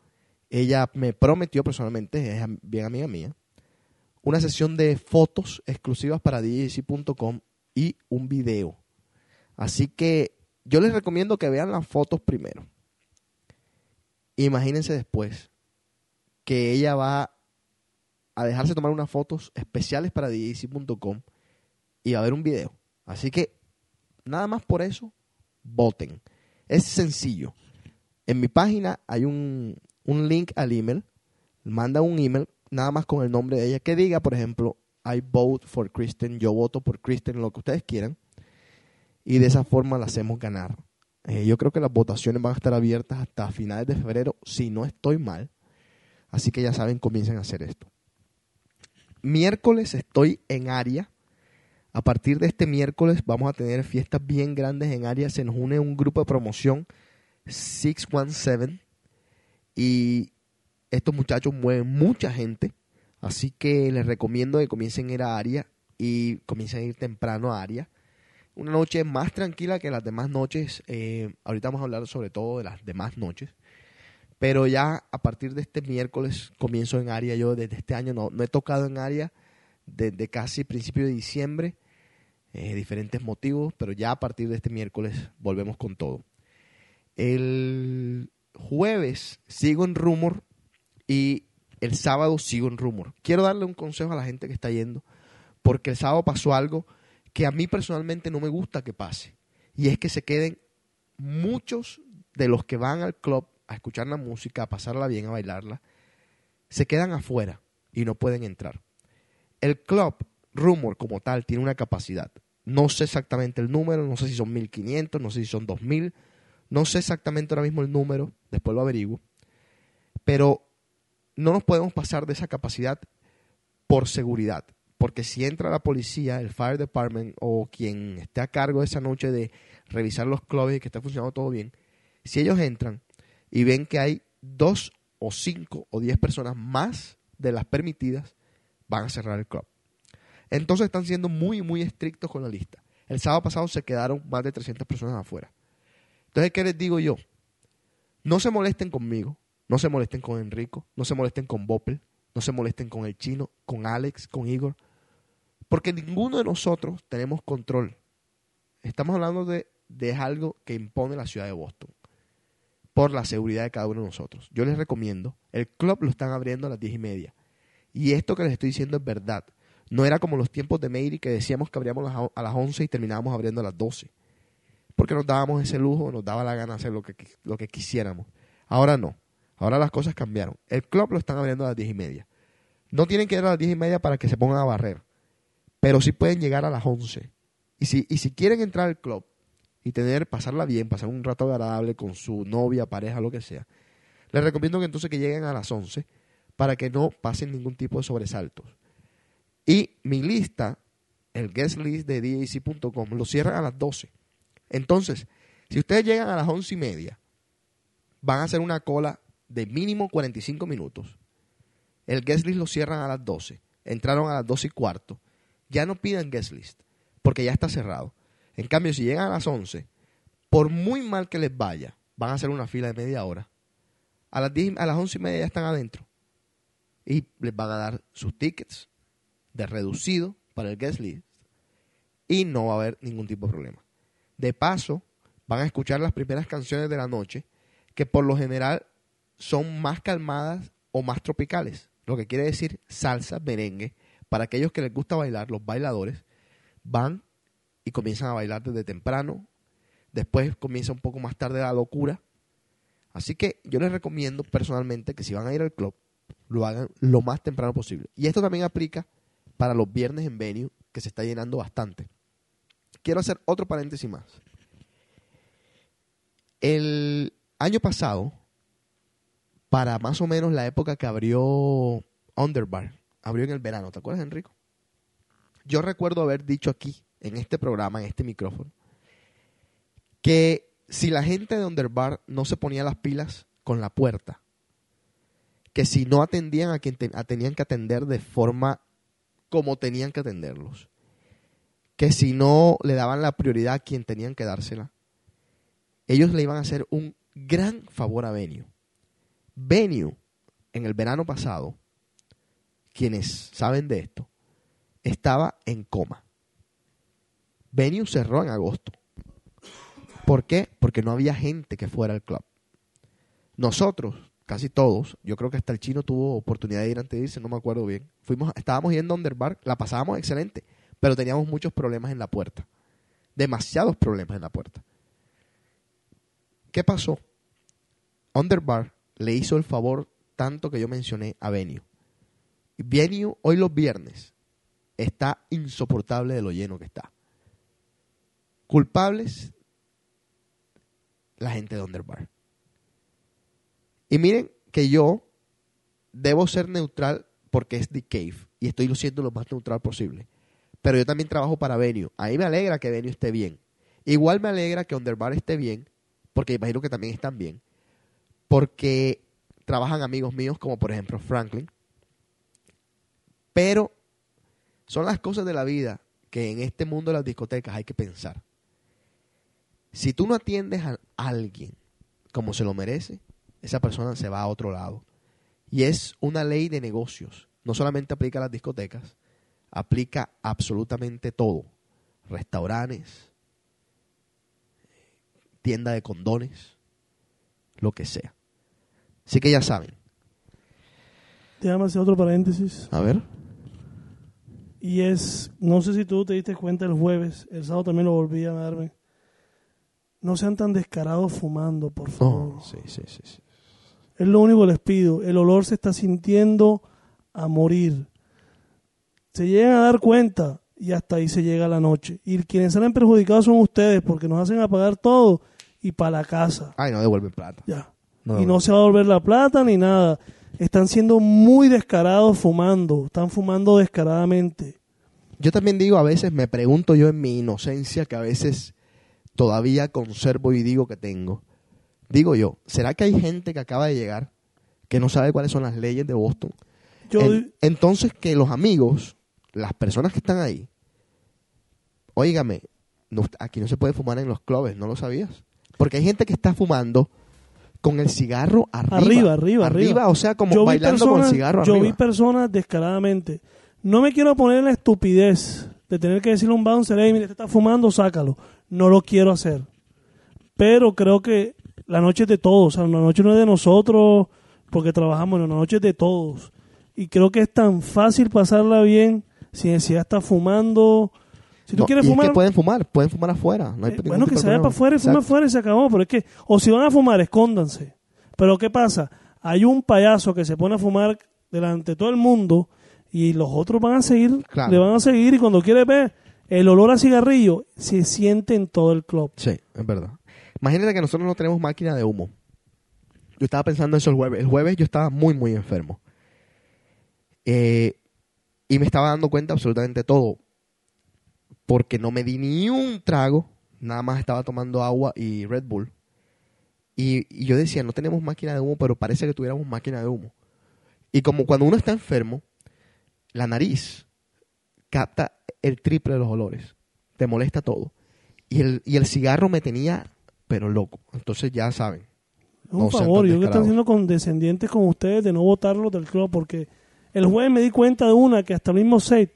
ella me prometió personalmente, es bien amiga mía, una sesión de fotos exclusivas para DJC.com y un video. Así que yo les recomiendo que vean las fotos primero. Imagínense después que ella va a dejarse tomar unas fotos especiales para DJC.com y va a haber un video. Así que nada más por eso, voten. Es sencillo. En mi página hay un, un link al email. Manda un email nada más con el nombre de ella que diga, por ejemplo, I vote for Kristen, yo voto por Kristen, lo que ustedes quieran. Y de esa forma la hacemos ganar. Eh, yo creo que las votaciones van a estar abiertas hasta finales de febrero, si no estoy mal. Así que ya saben, comiencen a hacer esto. Miércoles estoy en área. A partir de este miércoles vamos a tener fiestas bien grandes en área. Se nos une un grupo de promoción 617 y estos muchachos mueven mucha gente. Así que les recomiendo que comiencen a ir a área y comiencen a ir temprano a área. Una noche más tranquila que las demás noches. Eh, ahorita vamos a hablar sobre todo de las demás noches. Pero ya a partir de este miércoles comienzo en área. Yo desde este año no, no he tocado en área desde casi principio de diciembre. Eh, diferentes motivos, pero ya a partir de este miércoles volvemos con todo. El jueves sigo en Rumor y el sábado sigo en Rumor. Quiero darle un consejo a la gente que está yendo, porque el sábado pasó algo que a mí personalmente no me gusta que pase. Y es que se queden muchos de los que van al club a escuchar la música, a pasarla bien, a bailarla, se quedan afuera y no pueden entrar. El club Rumor como tal tiene una capacidad. No sé exactamente el número, no sé si son 1500, no sé si son 2000, no sé exactamente ahora mismo el número, después lo averiguo, pero no nos podemos pasar de esa capacidad por seguridad, porque si entra la policía, el fire department o quien esté a cargo esa noche de revisar los clubes y que esté funcionando todo bien, si ellos entran y ven que hay dos o cinco o diez personas más de las permitidas, van a cerrar el club. Entonces están siendo muy, muy estrictos con la lista. El sábado pasado se quedaron más de 300 personas afuera. Entonces, ¿qué les digo yo? No se molesten conmigo, no se molesten con Enrico, no se molesten con Boppel, no se molesten con el chino, con Alex, con Igor, porque ninguno de nosotros tenemos control. Estamos hablando de, de algo que impone la ciudad de Boston por la seguridad de cada uno de nosotros. Yo les recomiendo, el club lo están abriendo a las diez y media. Y esto que les estoy diciendo es verdad. No era como los tiempos de Meiri que decíamos que abríamos a las 11 y terminábamos abriendo a las 12. Porque nos dábamos ese lujo, nos daba la gana hacer lo que, lo que quisiéramos. Ahora no. Ahora las cosas cambiaron. El club lo están abriendo a las 10 y media. No tienen que ir a las 10 y media para que se pongan a barrer. Pero sí pueden llegar a las 11. Y si, y si quieren entrar al club y tener, pasarla bien, pasar un rato agradable con su novia, pareja, lo que sea, les recomiendo que entonces que lleguen a las 11 para que no pasen ningún tipo de sobresaltos. Y mi lista, el guest list de DJC.com, lo cierran a las 12. Entonces, si ustedes llegan a las 11 y media, van a hacer una cola de mínimo 45 minutos. El guest list lo cierran a las 12. Entraron a las 12 y cuarto. Ya no pidan guest list, porque ya está cerrado. En cambio, si llegan a las 11, por muy mal que les vaya, van a hacer una fila de media hora. A las, 10 a las 11 y media ya están adentro. Y les van a dar sus tickets de reducido para el guest list. Y no va a haber ningún tipo de problema. De paso, van a escuchar las primeras canciones de la noche, que por lo general son más calmadas o más tropicales. Lo que quiere decir salsa, merengue. Para aquellos que les gusta bailar, los bailadores van y comienzan a bailar desde temprano. Después comienza un poco más tarde la locura. Así que yo les recomiendo personalmente que si van a ir al club, lo hagan lo más temprano posible. Y esto también aplica para los viernes en venue, que se está llenando bastante. Quiero hacer otro paréntesis más. El año pasado, para más o menos la época que abrió Underbar, abrió en el verano, ¿te acuerdas, Enrico? Yo recuerdo haber dicho aquí, en este programa, en este micrófono, que si la gente de Underbar no se ponía las pilas con la puerta, que si no atendían a quien tenían que atender de forma como tenían que atenderlos, que si no le daban la prioridad a quien tenían que dársela, ellos le iban a hacer un gran favor a Venue. Venue, en el verano pasado, quienes saben de esto, estaba en coma. Venue cerró en agosto. ¿Por qué? Porque no había gente que fuera al club. Nosotros, casi todos, yo creo que hasta el chino tuvo oportunidad de ir antes de irse, no me acuerdo bien. Fuimos, estábamos yendo a Underbar, la pasábamos excelente, pero teníamos muchos problemas en la puerta. Demasiados problemas en la puerta. ¿Qué pasó? Underbar le hizo el favor tanto que yo mencioné a Venue. Venue hoy los viernes está insoportable de lo lleno que está. Culpables la gente de Underbar. Y miren que yo debo ser neutral porque es The Cave y estoy siendo lo más neutral posible. Pero yo también trabajo para Venue. A mí me alegra que Venue esté bien. Igual me alegra que Underbar esté bien, porque imagino que también están bien, porque trabajan amigos míos como por ejemplo Franklin. Pero son las cosas de la vida que en este mundo de las discotecas hay que pensar. Si tú no atiendes a alguien como se lo merece, esa persona se va a otro lado. Y es una ley de negocios. No solamente aplica a las discotecas, aplica absolutamente todo. Restaurantes, tienda de condones, lo que sea. Así que ya saben. Déjame hacer otro paréntesis. A ver. Y es, no sé si tú te diste cuenta el jueves, el sábado también lo volví a darme. No sean tan descarados fumando, por favor. Oh, sí, sí, sí, sí. Es lo único que les pido. El olor se está sintiendo a morir. Se llegan a dar cuenta y hasta ahí se llega la noche. Y quienes salen perjudicados son ustedes porque nos hacen apagar todo y para la casa. Ay, no devuelven plata. Ya. No, y no. se va a volver la plata ni nada. Están siendo muy descarados fumando. Están fumando descaradamente. Yo también digo, a veces me pregunto yo en mi inocencia, que a veces todavía conservo y digo que tengo. Digo yo, ¿será que hay gente que acaba de llegar que no sabe cuáles son las leyes de Boston? Yo, En- entonces que los amigos, las personas que están ahí, óigame, no- aquí no se puede fumar en los clubes, ¿no lo sabías? Porque hay gente que está fumando con el cigarro arriba. arriba, arriba, arriba. o sea, como Yo bailando con el cigarro Yo arriba. vi personas descaradamente. No me quiero poner en la estupidez de tener que decirle a un bouncer, hey, mire, te está fumando, sácalo. No lo quiero hacer. Pero creo que la noche es de todos. O sea, la noche no es de nosotros porque trabajamos, la noche es de todos. Y creo que es tan fácil pasarla bien sin necesidad de estar fumando. Si tú No, quieres y es fumar, que pueden fumar, pueden fumar afuera. No hay eh, bueno, que se vaya problema. para afuera y fume Exacto. afuera y se acabó. Pero es que, o si van a fumar, escóndanse. Pero ¿qué pasa? Hay un payaso que se pone a fumar delante de todo el mundo y los otros van a seguir, Claro. le van a seguir y cuando quiere ver el olor a cigarrillo se siente en todo el club. Sí, es verdad. Imagínate que nosotros no tenemos máquina de humo. Yo estaba pensando eso el jueves. El jueves yo estaba muy, muy enfermo. Eh, y me estaba dando cuenta absolutamente todo. Porque no me di ni un trago. Nada más estaba tomando agua y Red Bull. Y, y yo decía, no tenemos máquina de humo, pero parece que tuviéramos máquina de humo. Y como cuando uno está enfermo, la nariz capta el triple de los olores. Te molesta todo. Y el, y el cigarro me tenía, pero loco. Entonces ya saben. Un No favor, yo que están descarados. siendo condescendientes con ustedes de no votarlos del club porque el jueves me di cuenta de una que hasta el mismo set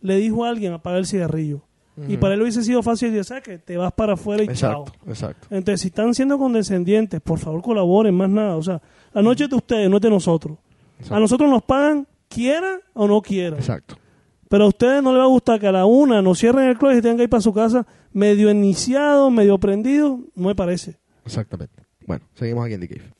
le dijo a alguien apagar el cigarrillo. Y para él hubiese sido fácil decir, ¿sabes qué? Te vas para afuera y chao. Exacto, exacto. Entonces, si están siendo condescendientes, por favor colaboren, más nada. O sea, la noche es de ustedes, no es de nosotros. Exacto. A nosotros nos pagan, quiera o no quiera. Exacto. Pero a ustedes no les va a gustar que a la una nos cierren el club y se tengan que ir para su casa medio iniciado, medio prendido. No me parece. Exactamente. Bueno, seguimos aquí en The Cave.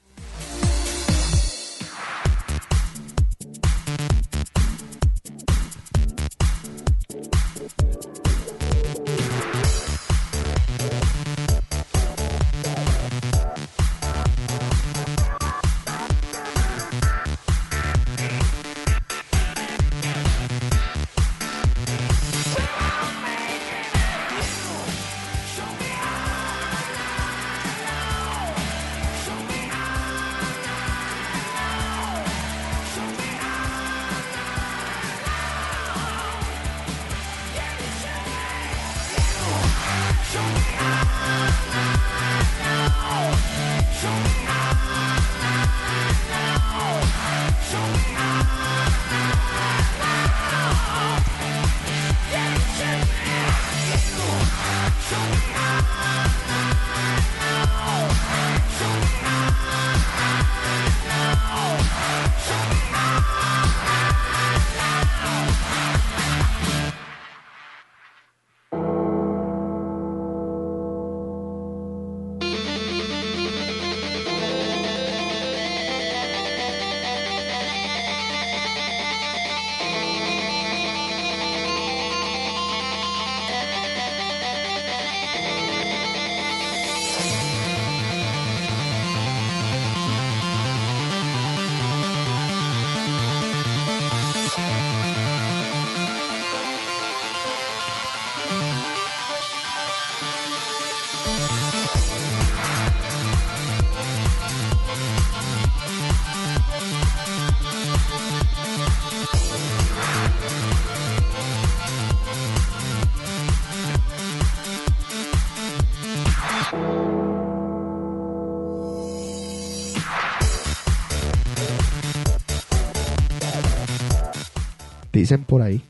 Dicen por ahí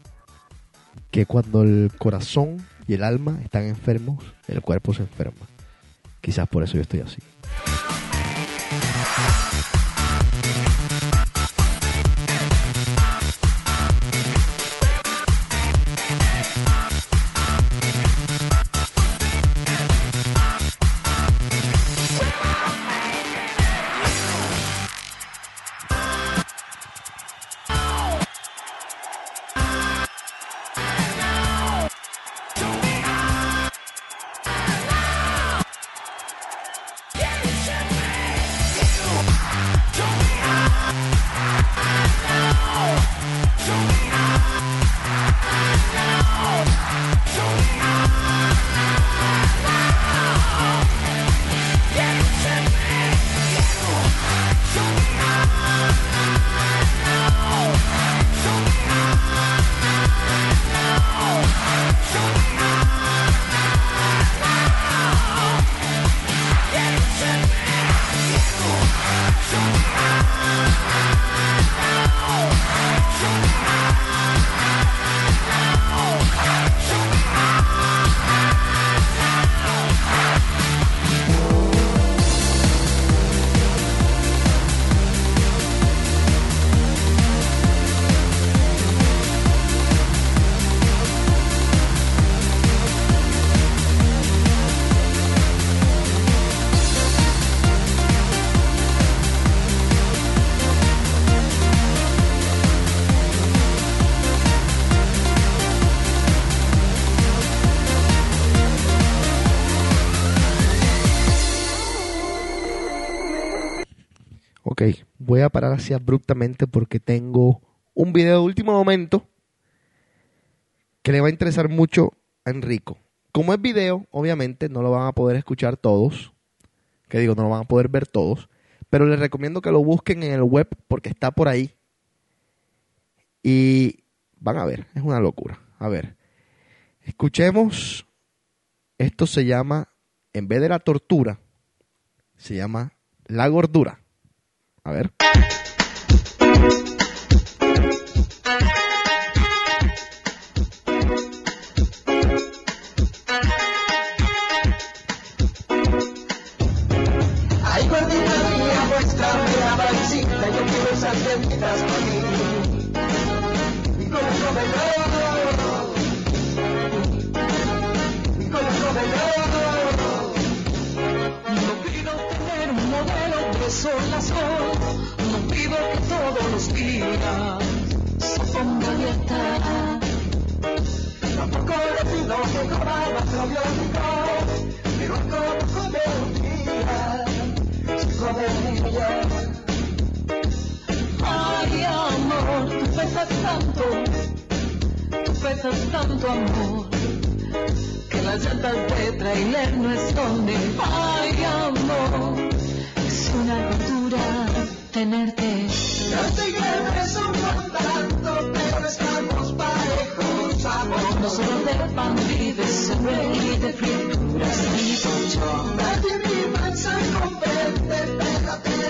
que cuando el corazón y el alma están enfermos, el cuerpo se enferma. Quizás por eso yo estoy así. Voy a parar así abruptamente porque tengo un video de último momento que le va a interesar mucho a Enrico. Como es video, obviamente no lo van a poder escuchar todos, que digo, no lo van a poder ver todos, pero les recomiendo que lo busquen en el web porque está por ahí. Y van a ver, es una locura. A ver, escuchemos, esto se llama, en vez de la tortura, se llama la gordura. A ver. Ay, gordita mía, se ponga dieta. Tampoco le pido que coma macrobiótico, pero como come un día, si come ella. Ay, amor, tú pesas tanto, tú pesas tanto, amor, que las llantas de trailer no esconden. Ay, amor, es una aventura tenerte. Que me son tanto, pero estamos parejos, amor. No solo de pan y de sangre y de frituras y colchón. Nadie mi panza comprende, déjate de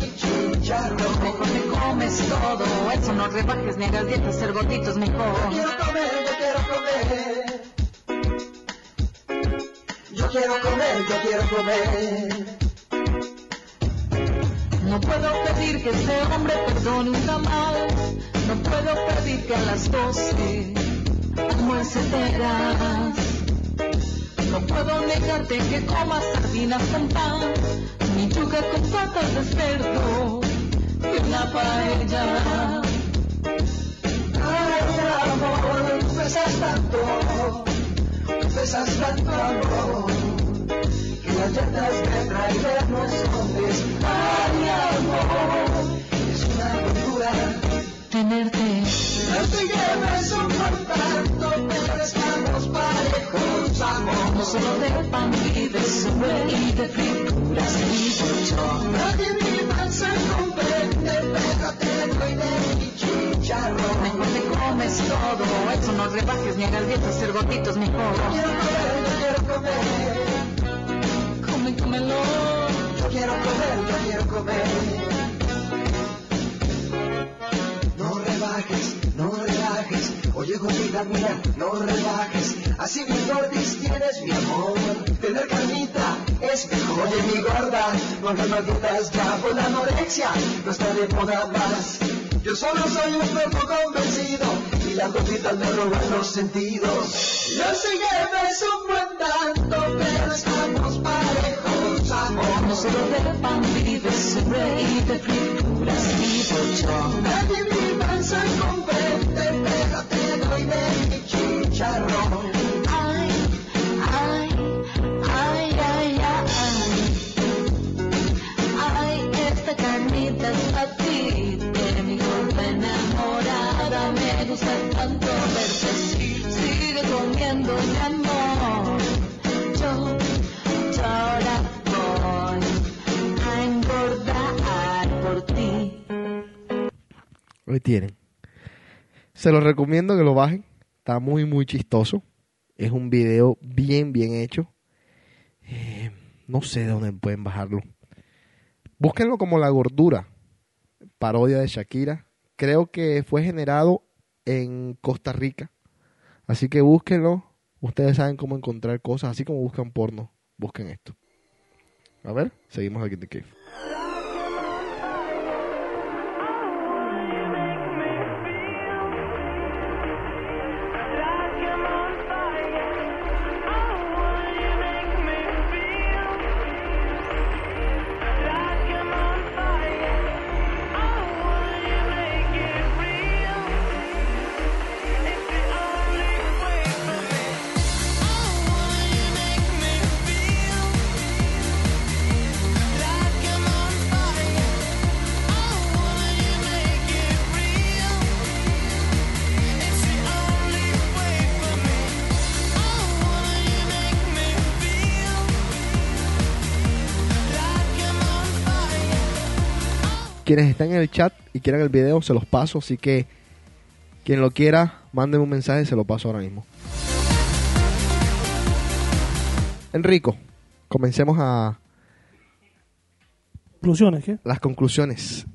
mi chicharro. Mejor te comes todo eso, no rebajes ni hagas dietas, ser gordito es mejor. Quiero comer, yo quiero comer. Yo quiero comer, yo quiero comer. No puedo pedir que ese hombre perdone un tamal. No puedo pedir que a las doce almuerce peras. No puedo negarte que comas sardinas con pan, ni yuca con patas de cerdo y una paella. Ay, amor, pesas tanto, pesas tanto. Que las llantas de trailer no escondes. Ay, amor, es una aventura. Tenerte. No te lleves un tanto, pero estamos parejos, amor. No solo de pan y de sangre y de frituras y colchón. Nadie mi panza comprende, pégate, doy de mi chicharro. Mejor te comes todo eso, no rebajes ni hagas dietas, ser gordito es mejor. Quiero comer, quiero comer. Yo quiero comer, yo quiero comer. No rebajes, no rebajes. Oye, gordita, mira, no rebajes. Así mi gordis tienes mi amor. Tener carnita es mejor. Oye, mi gorda, no hagas más dietas ya por la anorexia. No está de moda más. Yo solo soy un cuerpo convencido y las gorditas me roban los sentidos. Yo sé que ves un buen tanto, pero. No solo de pan y de sangre y de frituras y colchón. Nadie mi panza comprende, pégate, doy de mi chicharrón. Ay, ay, ay, ay, ay. Ay, esta carnita es para ti, de mi gorda enamorada. Me gusta tanto verte así. Sigue comiendo, mi amor. Tienen. Se los recomiendo que lo bajen. Está muy, muy chistoso. Es un video bien, bien hecho. Eh, no sé de dónde pueden bajarlo. Búsquenlo como La Gordura. Parodia de Shakira. Creo que fue generado en Costa Rica. Así que búsquenlo. Ustedes saben cómo encontrar cosas. Así como buscan porno. Busquen esto. A ver, seguimos aquí en The Cave. Quienes están en el chat y quieran el video, se los paso. Así que quien lo quiera, mándenme un mensaje, se lo paso ahora mismo. Enrico, comencemos a Conclusiones, ¿qué? las conclusiones.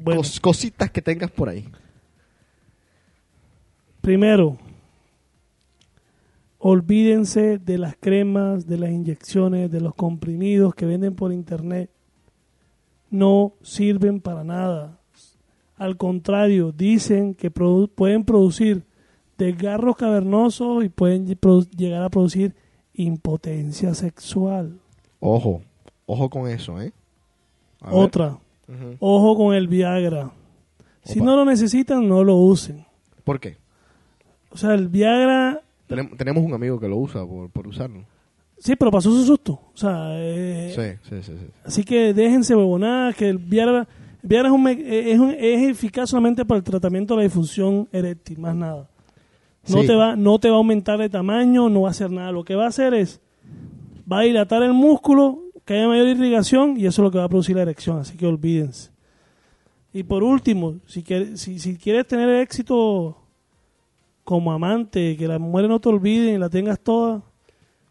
Bueno, Cos- cositas que tengas por ahí. primero, olvídense de las cremas, de las inyecciones, de los comprimidos que venden por internet. No sirven para nada. Al contrario, dicen que produ- pueden producir desgarros cavernosos y pueden llegar a producir impotencia sexual. Ojo, ojo con eso, ¿eh? A. Otra, ojo con el Viagra. Si no lo necesitan, no lo usen. ¿Por qué? O sea, el Viagra, Tenem- tenemos un amigo que lo usa por, por usarlo. Sí, pero pasó su susto. O sea, eh, Sí, sí, sí, sí. así que déjense huevonadas, que el Viagra, el Viagra es, un es, un- es eficaz solamente para el tratamiento de la disfunción eréctil, más nada. No, Sí. te va, no te va a aumentar de tamaño, no va a hacer nada. Lo que va a hacer es, va a dilatar el músculo, que haya mayor irrigación y eso es lo que va a producir la erección. Así que olvídense. Y por último, si quieres, si, si quieres tener éxito como amante, que las mujeres no te olviden y la tengas toda,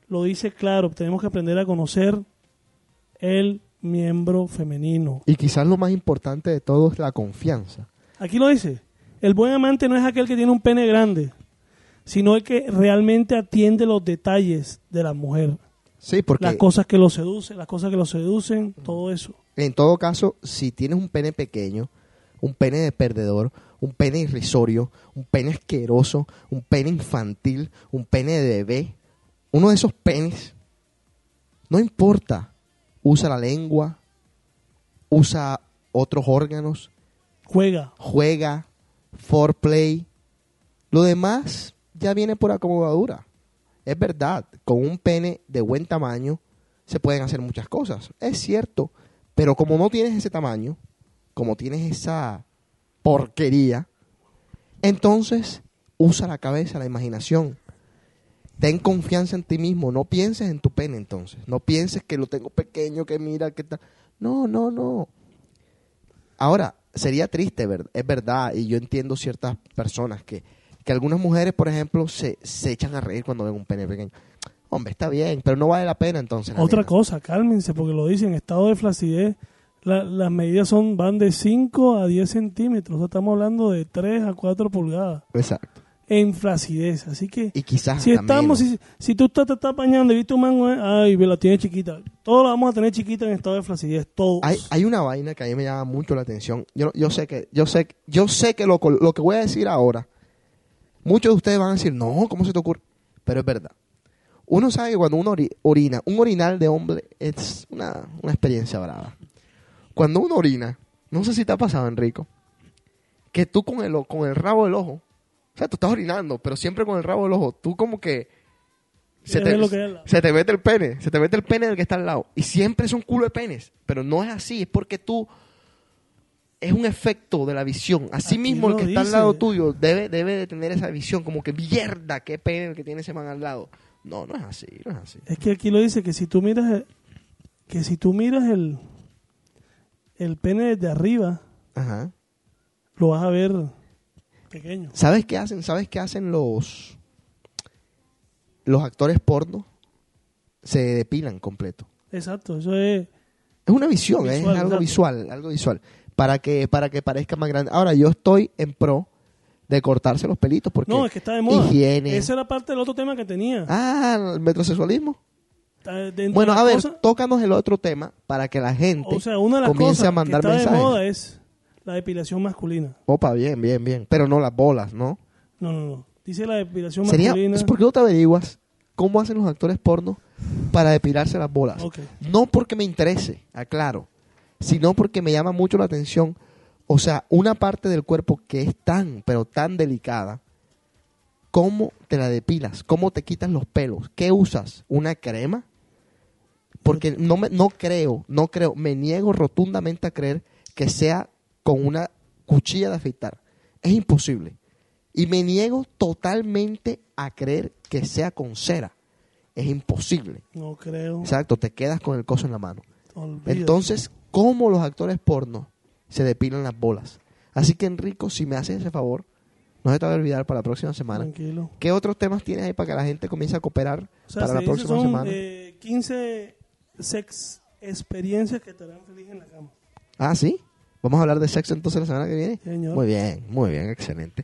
lo dice claro, tenemos que aprender a conocer el miembro femenino. Y quizás lo más importante de todo es la confianza. Aquí lo dice. El buen amante no es aquel que tiene un pene grande, sino el que realmente atiende los detalles de la mujer. Sí, porque Las cosas que lo seducen, las cosas que lo seducen, todo eso. en todo caso, si tienes un pene pequeño, un pene de perdedor, un pene irrisorio, un pene asqueroso, un pene infantil, un pene de bebé, uno de esos penes, no importa, usa la lengua, usa otros órganos, Juega. juega, foreplay. Lo demás ya viene por acomodadura. Es verdad, con un pene de buen tamaño se pueden hacer muchas cosas. Es cierto, pero como no tienes ese tamaño, como tienes esa porquería, entonces usa la cabeza, la imaginación. Ten confianza en ti mismo, no pienses en tu pene entonces. No pienses que lo tengo pequeño, que mira, que tal. No, no, no. Ahora, sería triste, es verdad, y yo entiendo ciertas personas que, que algunas mujeres, por ejemplo, se, se echan a reír cuando ven un pene pequeño. Hombre, está bien, pero no vale la pena entonces. la Otra nena. cosa, cálmense, porque lo dicen, estado de flacidez, la- las medidas son van de 5 a 10 centímetros, o sea, estamos hablando de 3 a 4 pulgadas Exacto. En flacidez. Así que Y quizás si estamos, si, si tú estás, te estás bañando y viste un mango, eh, ay, ve, la tiene chiquita. Todos la vamos a tener chiquita en estado de flacidez, todos. Hay, hay una vaina que a mí me llama mucho la atención. Yo, yo sé que, yo sé, yo sé que lo, lo que voy a decir ahora, muchos de ustedes van a decir, no, ¿cómo se te ocurre? Pero es verdad. Uno sabe que cuando uno ori- orina, un orinal de hombre es una, una experiencia brava. Cuando uno orina, no sé si te ha pasado, Enrico, que tú con el, con el rabo del ojo, o sea, tú estás orinando, pero siempre con el rabo del ojo, tú como que se te, se te mete el pene, se te mete el pene del que está al lado. Y siempre es un culo de penes, pero no es así, es porque tú es un efecto de la visión. Así Aquí mismo el que está al lado tuyo debe, debe de tener esa visión, como que mierda, qué pene el que tiene ese man al lado. No, no es así, no es así. Es que aquí lo dice que si tú miras el- que si tú miras el el pene desde arriba, Ajá. lo vas a ver pequeño. ¿Sabes qué hacen? ¿Sabes qué hacen los los actores porno? Se depilan completo. Exacto, eso es Es una visión, Visual, es algo exacto. visual, algo visual. Para que, para que parezca más grande. Ahora, yo estoy en pro de cortarse los pelitos porque No, es que está de moda. higiene. Esa era parte del otro tema que tenía. Ah, el metrosexualismo. Bueno, a ver, cosas- tócanos el otro tema para que la gente o sea, una de las comience cosas a mandar que está mensajes. de moda es la depilación masculina. Opa, bien, bien, bien. Pero no las bolas, ¿no? No, no, no. Dice la depilación Sería, masculina. es porque no te averiguas cómo hacen los actores porno para depilarse las bolas. No porque me interese, aclaro, sino porque me llama mucho la atención. O sea, una parte del cuerpo que es tan, pero tan delicada, ¿cómo te la depilas? ¿Cómo te quitas los pelos? ¿Qué usas? ¿Una crema? Porque no, me, no creo, no creo, me niego rotundamente a creer que sea con una cuchilla de afeitar. Es imposible. Y me niego totalmente a creer que sea con cera. Es imposible. No creo. Exacto, te quedas con el coso en la mano. Olvídate. Entonces, cómo los actores porno se depilan las bolas. Así que Enrico, si me haces ese favor, no se te va a olvidar para la próxima semana. Tranquilo. ¿Qué otros temas tienes ahí para que la gente comience a cooperar O sea, para la próxima son semana? eh, 15 sex experiencias que te harán feliz en la cama. Ah, sí. Vamos a hablar de sexo entonces la semana que viene. Señor. Muy bien, muy bien, excelente.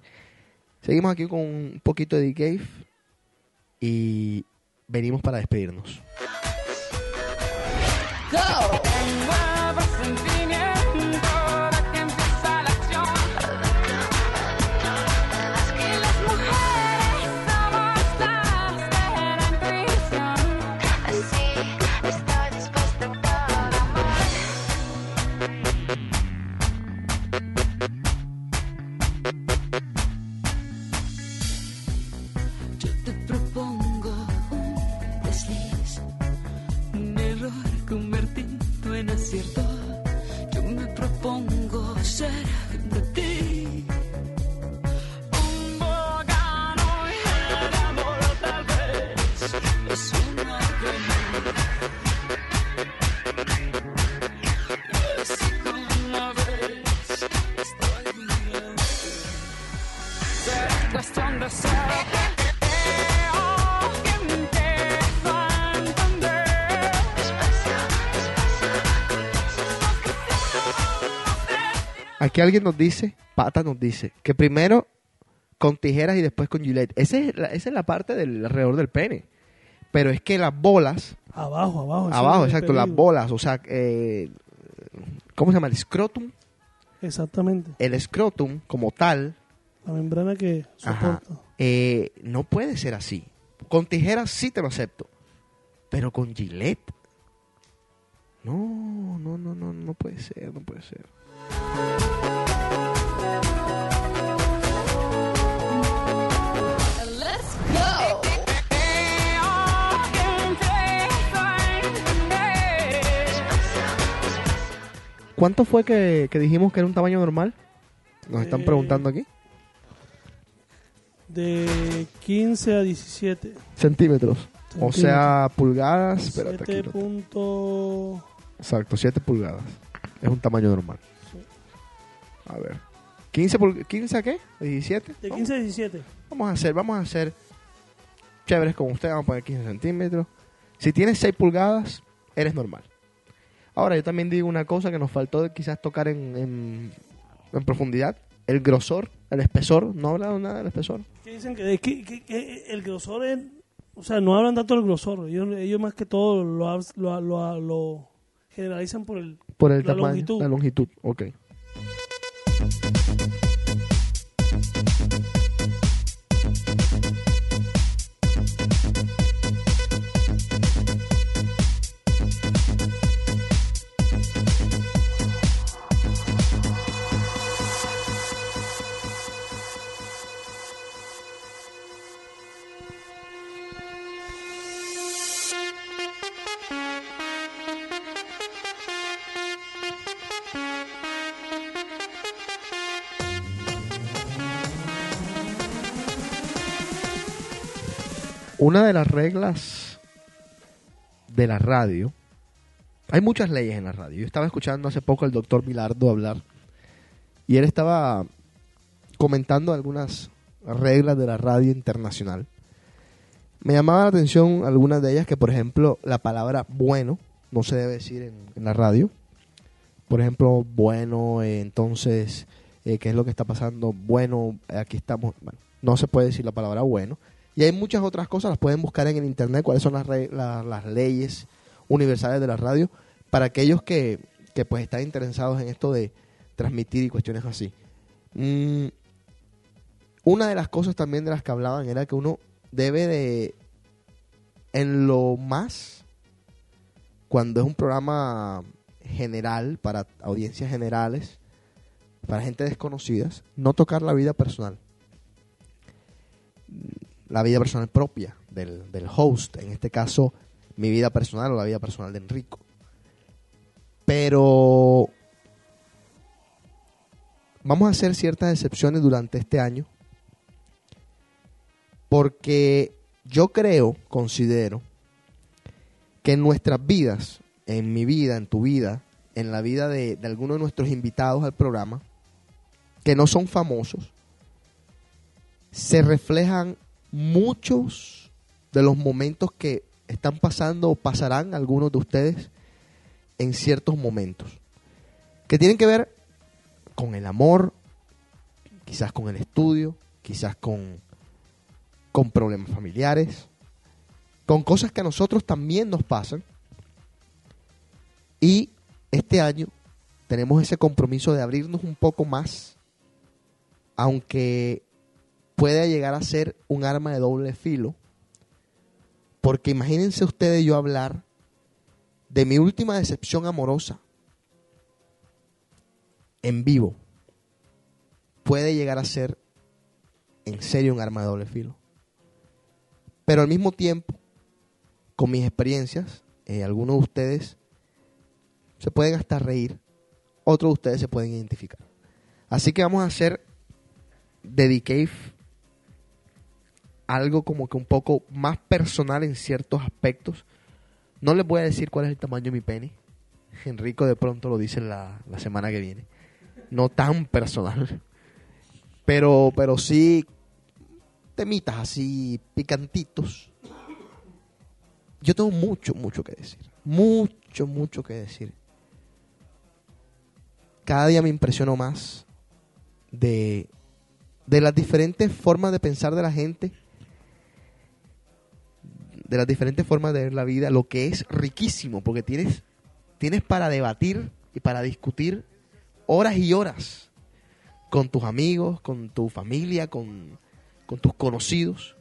Seguimos aquí con un poquito de Cave y venimos para despedirnos. Nuevo Aquí alguien nos dice, Pata nos dice, que primero con tijeras y después con Gillette. Esa es la, esa es la parte del alrededor del pene. Pero es que las bolas, Abajo, abajo. abajo, exacto, las bolas, o sea, eh, ¿cómo se llama? El scrotum. Exactamente. El scrotum como tal, La membrana que Ajá. soporta. eh, no puede ser así. Con tijeras sí te lo acepto. Pero con Gillette. No, no, no, no, no puede ser, no puede ser. ¿Cuánto fue que, que dijimos que era un tamaño normal? Nos están Eh, preguntando aquí. De 15 a 17. Centímetros. O Centímetros. sea, pulgadas. Espérate, aquí 7 lo- punto... Exacto, 7 pulgadas. Es un tamaño normal. A ver. ¿15, pul- 15 a qué? ¿17? De Vamos- 15 a 17. Vamos a hacer, vamos a hacer chéveres como usted, vamos a poner 15 centímetros. Si tienes 6 pulgadas, eres normal. Ahora, yo también digo una cosa que nos faltó de quizás tocar en, en, en profundidad. El grosor, el espesor. No he hablado nada del espesor. Que dicen que, que- que- que el grosor es... O sea, no hablan tanto del grosor. Ellos, ellos más que todo lo, lo, lo, lo generalizan por el... Por el La tamaño. longitud. La longitud, ok. thank you Una de las reglas de la radio, hay muchas leyes en la radio. Yo estaba escuchando hace poco al doctor Milardo hablar y él estaba comentando algunas reglas de la radio internacional. Me llamaba la atención algunas de ellas que, por ejemplo, la palabra bueno no se debe decir en, la radio. Por ejemplo, bueno, eh, entonces, eh, ¿qué es lo que está pasando? Bueno, aquí estamos. No se puede decir la palabra bueno. Y hay muchas otras cosas, las pueden buscar en el internet, cuáles son las, las leyes universales de la radio, para aquellos que, que pues están interesados en esto de transmitir y cuestiones así. Mm, una de las cosas también de las que hablaban era que uno debe de, en lo más, cuando es un programa general, para audiencias generales, para gente desconocidas, no tocar la vida personal. La vida personal propia del, del host, en este caso mi vida personal o la vida personal de Enrico. Pero vamos a hacer ciertas excepciones durante este año porque yo creo, considero, que en nuestras vidas, en mi vida, en tu vida, en la vida de, de algunos de nuestros invitados al programa, que no son famosos, se reflejan muchos de los momentos que están pasando o pasarán algunos de ustedes en ciertos momentos, que tienen que ver con el amor, quizás con el estudio, quizás con, con problemas familiares, con cosas que a nosotros también nos pasan. Y este año tenemos ese compromiso de abrirnos un poco más, aunque pueda llegar a ser un arma de doble filo, porque imagínense ustedes yo hablar de mi última decepción amorosa en vivo, puede llegar a ser en serio un arma de doble filo. Pero al mismo tiempo, con mis experiencias, eh, algunos de ustedes se pueden hasta reír, otros de ustedes se pueden identificar. Así que vamos a hacer The Cave algo como que un poco más personal en ciertos aspectos. No les voy a decir cuál es el tamaño de mi pene. Enrico de pronto lo dice la, la semana que viene. No tan personal. Pero, pero sí temitas así picantitos. Yo tengo mucho, mucho que decir. Mucho, mucho que decir. Cada día me impresiono más de, de las diferentes formas de pensar de la gente, de las diferentes formas de ver la vida, lo que es riquísimo, porque tienes, tienes para debatir y para discutir horas y horas con tus amigos, con tu familia, con, con tus conocidos.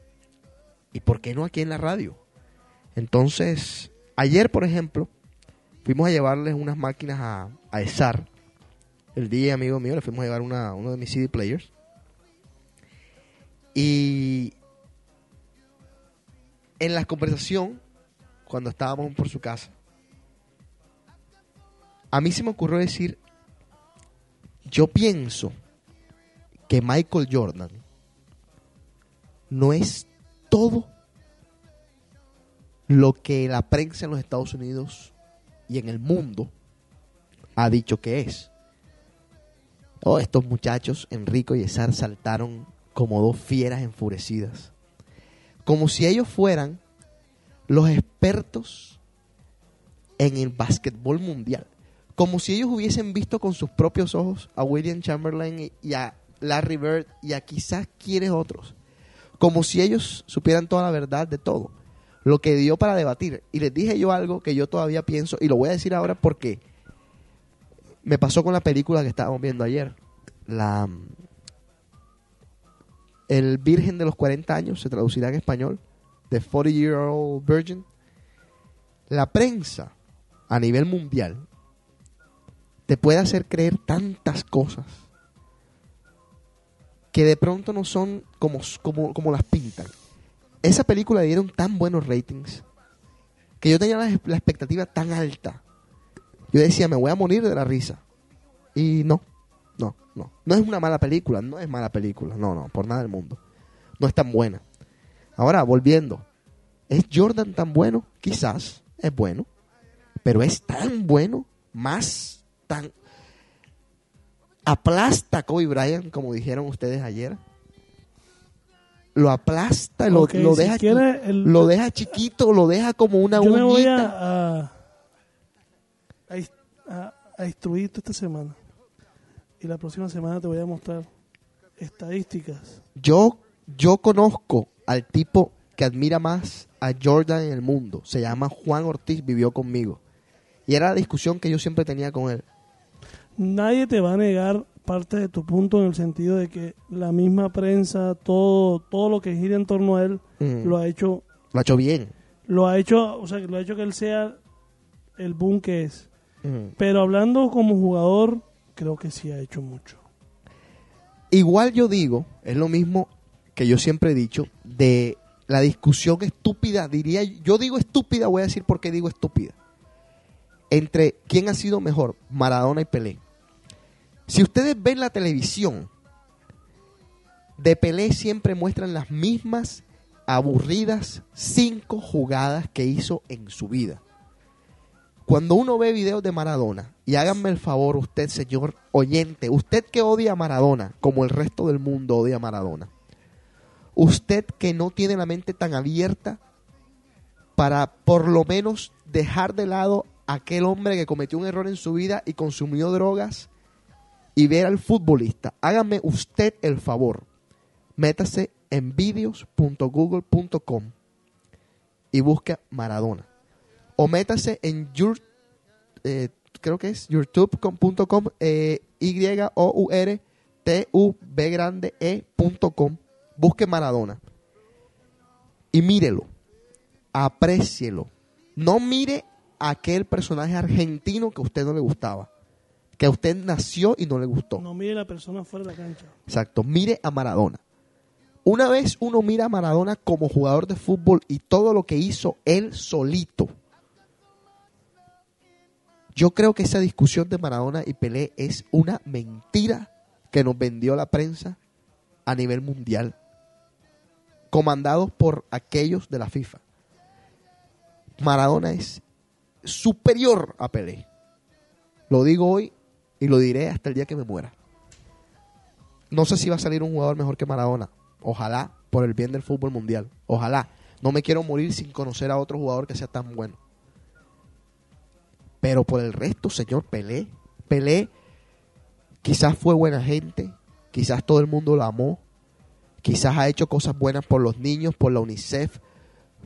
¿Y por qué no aquí en la radio? Entonces, ayer, por ejemplo, fuimos a llevarles unas máquinas a, a ESAR. El día amigo mío le fuimos a llevar una, uno de mis CD players. Y en la conversación, cuando estábamos por su casa, a mí se me ocurrió decir, yo pienso que Michael Jordan no es todo lo que la prensa en los Estados Unidos y en el mundo ha dicho que es. Oh, estos muchachos, Enrico y Esar, saltaron como dos fieras enfurecidas. Como si ellos fueran los expertos en el básquetbol mundial. Como si ellos hubiesen visto con sus propios ojos a William Chamberlain y a Larry Bird y a quizás quienes otros. Como si ellos supieran toda la verdad de todo. Lo que dio para debatir. Y les dije yo algo que yo todavía pienso, y lo voy a decir ahora porque me pasó con la película que estábamos viendo ayer. La El Virgen de los 40 años, se traducirá en español. The 40 Year Old Virgin. La prensa a nivel mundial te puede hacer creer tantas cosas que de pronto no son como, como, como las pintan. Esa película dieron tan buenos ratings que yo tenía la, la expectativa tan alta. Yo decía, me voy a morir de la risa. Y no, no, no. No es una mala película, no es mala película. No, no, por nada del mundo. No es tan buena. Ahora, volviendo. ¿Es Jordan tan bueno? Quizás es bueno. Pero es tan bueno, más tan... Aplasta a Kobe Bryant, como dijeron ustedes ayer. Lo aplasta, lo, lo si deja, el- lo deja chiquito, lo deja como una Yo me voy a, a, a- a instruirte esta semana. Y la próxima semana te voy a mostrar estadísticas. Yo, yo conozco al tipo que admira más a Jordan en el mundo. Se llama Juan Ortiz, vivió conmigo. Y era la discusión que yo siempre tenía con él. Nadie te va a negar parte de tu punto en el sentido de que la misma prensa, todo, todo lo que gira en torno a él, Mm. lo ha hecho, Lo ha hecho bien. lo ha hecho, o sea, lo ha hecho que él sea el boom que es. Mm. Pero hablando como jugador, creo que sí ha hecho mucho. Igual yo digo, es lo mismo que yo siempre he dicho, de la discusión estúpida, diría, yo digo estúpida, voy a decir por qué digo estúpida, entre quién ha sido mejor, Maradona y Pelé. Si ustedes ven la televisión, de Pelé siempre muestran las mismas aburridas cinco jugadas que hizo en su vida. Cuando uno ve videos de Maradona, y háganme el favor usted, señor oyente, usted que odia a Maradona, como el resto del mundo odia a Maradona, usted que no tiene la mente tan abierta para por lo menos dejar de lado aquel hombre que cometió un error en su vida y consumió drogas y ver al futbolista, hágame usted el favor, métase en videos.google.com y busca Maradona. O métase en your, eh, creo que es youtube.com, eh, Y-O-U-R-T-U-B grande E.com. Busque Maradona. Y mírelo. Aprécielo. No mire a aquel personaje argentino que a usted no le gustaba. Que a usted nació y no le gustó. No mire la persona fuera de la cancha. Exacto, mire a Maradona. Una vez uno mira a Maradona como jugador de fútbol y todo lo que hizo él solito. Yo creo que esa discusión de Maradona y Pelé es una mentira que nos vendió la prensa a nivel mundial, comandados por aquellos de la FIFA. Maradona es superior a Pelé. Lo digo hoy y lo diré hasta el día que me muera. No sé si va a salir un jugador mejor que Maradona. Ojalá, por el bien del fútbol mundial. Ojalá. No me quiero morir sin conocer a otro jugador que sea tan bueno. Pero por el resto, señor Pelé, Pelé quizás fue buena gente, quizás todo el mundo lo amó, quizás ha hecho cosas buenas por los niños, por la UNICEF,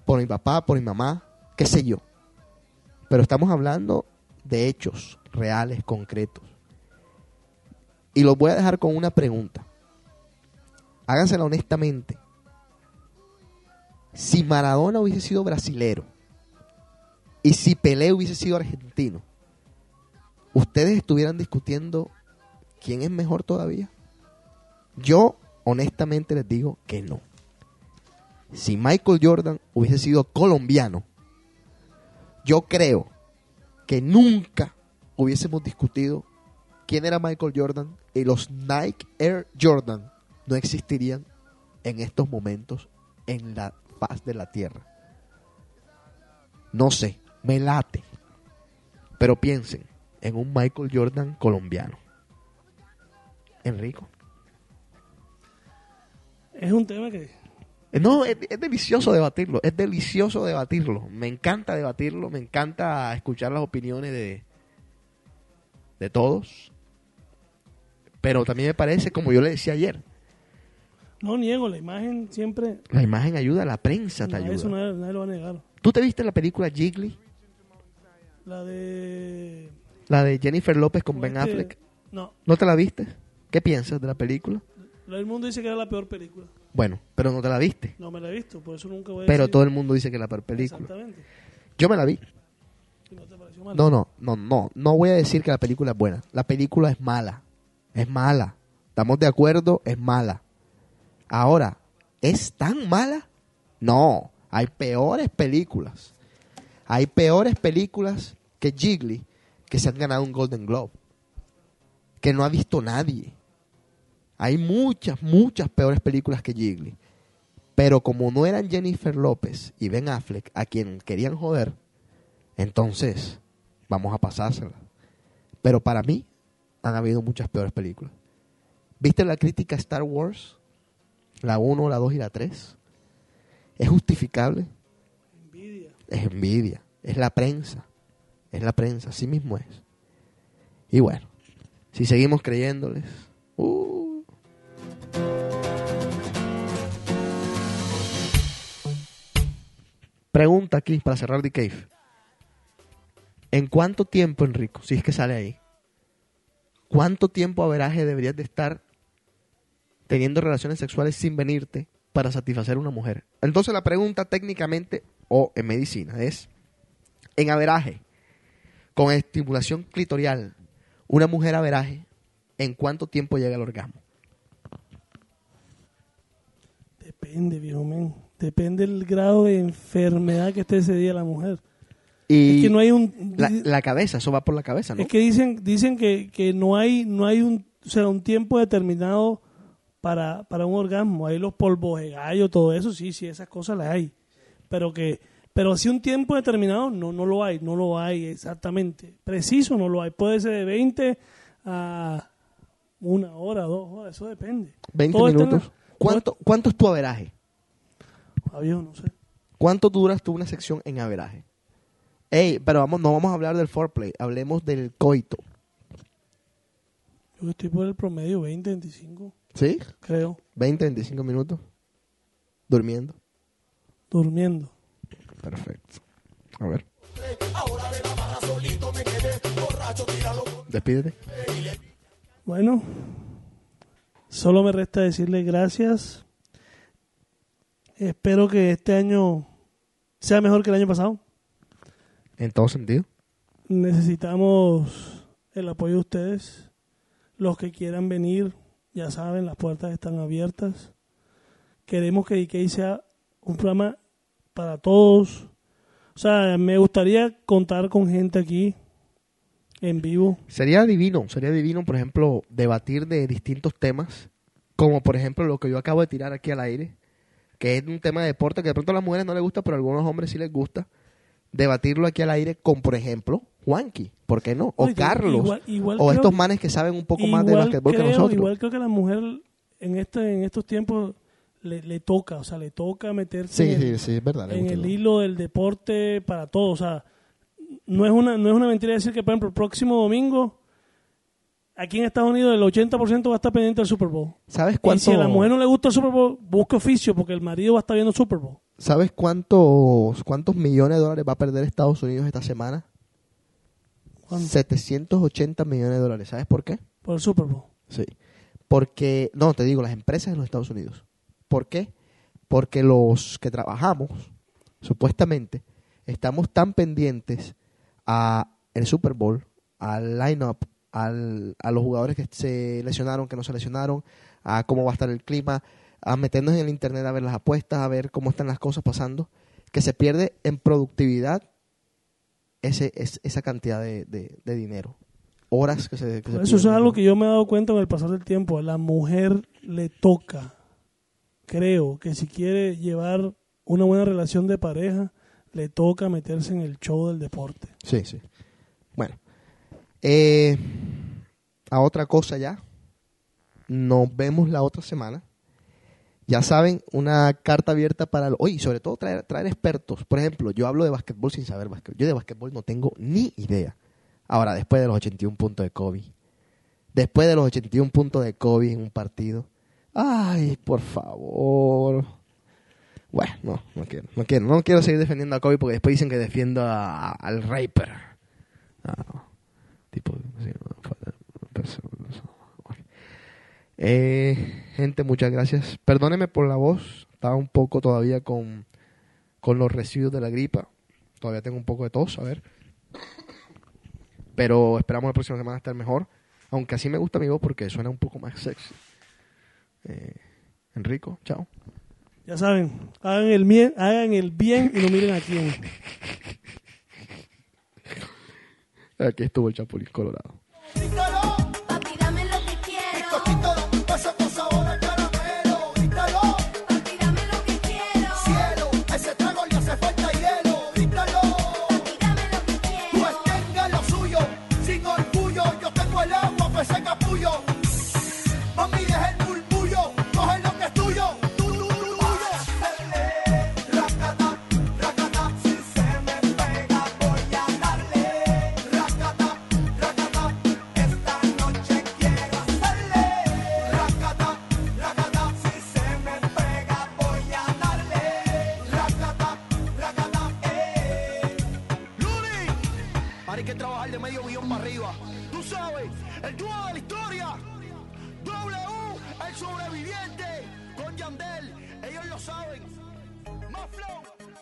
por mi papá, por mi mamá, qué sé yo. Pero estamos hablando de hechos reales, concretos. Y los voy a dejar con una pregunta. Hágansela honestamente. Si Maradona hubiese sido brasilero y si Pelé hubiese sido argentino, ¿ustedes estuvieran discutiendo quién es mejor todavía? Yo honestamente les digo que no. Si Michael Jordan hubiese sido colombiano, yo creo que nunca hubiésemos discutido quién era Michael Jordan y los Nike Air Jordan no existirían en estos momentos en la faz de la tierra. No sé, me late. Pero piensen en un Michael Jordan colombiano. Enrico. Es un tema que Eh, No, es, es delicioso debatirlo, es delicioso debatirlo. Me encanta debatirlo, me encanta escuchar las opiniones de, de todos. Pero también me parece, como yo le decía ayer, no niego, la imagen siempre. la imagen ayuda, la prensa te no, ayuda. eso nadie, nadie lo va a negar. ¿Tú te viste la película Jiggly? La de. La de Jennifer López con Ben este- Affleck. No, ¿No te la viste? ¿Qué piensas de la película? el mundo dice que era la peor película. Bueno, pero no te la viste. No me la he visto, por eso nunca voy a Pero decir- todo el mundo dice que es la peor película. Exactamente. Yo me la vi. Y no te pareció mal. No, no, no, no. No voy a decir que la película es buena. La película es mala. Es mala. ¿Estamos de acuerdo? Es mala. Ahora, ¿es tan mala? No. Hay peores películas. Hay peores películas que Jiggly que se han ganado un Golden Globe. Que no ha visto nadie. Hay muchas, muchas peores películas que Jiggly. Pero como no eran Jennifer López y Ben Affleck a quien querían joder, entonces vamos a pasársela. Pero para mí han habido muchas peores películas. ¿Viste la crítica a Star Wars? La 1, la 2 y la 3. ¿Es justificable? Envidia. Es envidia. Es la prensa. Es la prensa. Así mismo es. Y bueno, si seguimos creyéndoles. uh, Pregunta aquí para cerrar The Cave. ¿En cuánto tiempo, Enrico, si es que sale ahí, cuánto tiempo averaje deberías de estar teniendo relaciones sexuales sin venirte para satisfacer a una mujer? Entonces la pregunta técnicamente, o en medicina, es, en averaje, con estimulación clitorial, una mujer averaje, ¿en cuánto tiempo llega al orgasmo? Depende, viejo men. Depende del grado de enfermedad que esté ese día la mujer. Y es que no hay un. la, la cabeza, eso va por la cabeza, ¿no? Es que dicen, dicen que, que no hay, no hay un, o sea, un tiempo determinado para, para un orgasmo. Hay los polvos de gallo, todo eso, sí, sí, esas cosas las hay. Pero que Pero si un tiempo determinado, no, no lo hay, no lo hay exactamente. Preciso no lo hay. Puede ser de 20 a una hora, dos horas, eso depende. 20 Todo está en la- minutos. ¿Cuánto, ¿Cuánto es tu averaje? Viejo, no sé. ¿Cuánto duras tú una sección en averaje? Ey, pero vamos, no vamos a hablar del foreplay, hablemos del coito. Yo estoy por el promedio 20, 25, ¿Sí? creo, 20, 25 minutos. Durmiendo. durmiendo. Perfecto. A ver. Despídete. Bueno, solo me resta decirle gracias. Espero que este año sea mejor que el año pasado. En todo sentido. Necesitamos el apoyo de ustedes. Los que quieran venir, ya saben, las puertas están abiertas. Queremos que DK sea un programa para todos. O sea, me gustaría contar con gente aquí en vivo. Sería divino, sería divino, por ejemplo, debatir de distintos temas, como por ejemplo lo que yo acabo de tirar aquí al aire, que es un tema de deporte que de pronto a las mujeres no les gusta, pero a algunos hombres sí les gusta. Debatirlo aquí al aire con, por ejemplo, Juanqui, ¿por qué no? O Oye, Carlos, igual- igual o creo estos manes que saben un poco más de basquetbol que creo- nosotros. Igual creo que la mujer en este en estos tiempos le, le toca, o sea, le toca meterse Sí, en, sí, sí, es verdad. le en gusta el lo- hilo del deporte para todo, o sea, no es una no es una mentira decir que por ejemplo el próximo domingo aquí en Estados Unidos el 80% va a estar pendiente del Super Bowl. ¿Sabes Y cuánto, si a la mujer no le gusta el Super Bowl, busque oficio porque el marido va a estar viendo el Super Bowl. ¿Sabes cuántos, cuántos millones de dólares va a perder Estados Unidos esta semana? ¿Cuánto? 780 millones de dólares. ¿Sabes por qué? Por el Super Bowl. Sí. Porque, no, te digo, las empresas en los Estados Unidos. ¿Por qué? Porque los que trabajamos, supuestamente, estamos tan pendientes a el Super Bowl, al line-up, al- a los jugadores que se lesionaron, que no se lesionaron, a cómo va a estar el clima, a meternos en el internet a ver las apuestas, a ver cómo están las cosas pasando, que se pierde en productividad ese, es- esa cantidad de, de- de dinero. Horas que se... que se Eso es algo que yo me he dado cuenta con el pasar del tiempo. A la mujer le toca, creo, que si quiere llevar una buena relación de pareja, le toca meterse en el show del deporte. Sí, sí. Bueno. Eh, a otra cosa ya. Nos vemos la otra semana. Ya saben, una carta abierta para... lo- Oye, sobre todo traer, traer expertos. Por ejemplo, yo hablo de básquetbol sin saber básquetbol. Yo de básquetbol no tengo ni idea. Ahora, después de los 81 puntos de Kobe. Después de los 81 puntos de Kobe en un partido. Ay, por favor. Bueno, no, no quiero, no quiero, no quiero seguir defendiendo a Kobe porque después dicen que defiendo a- al Raper. Ah, tipo. Eh, gente, muchas gracias. Perdóneme por la voz, estaba un poco todavía con, con los residuos de la gripa. Todavía tengo un poco de tos, a ver. Pero esperamos la próxima semana estar mejor. Aunque así me gusta mi voz porque suena un poco más sexy. Eh, Enrico, chao. Ya saben, hagan el bien, hagan el bien y no miren a quién. Aquí estuvo el Chapulín Colorado.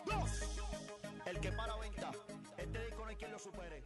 Dos. El que para venta. Este disco no hay quien lo supere.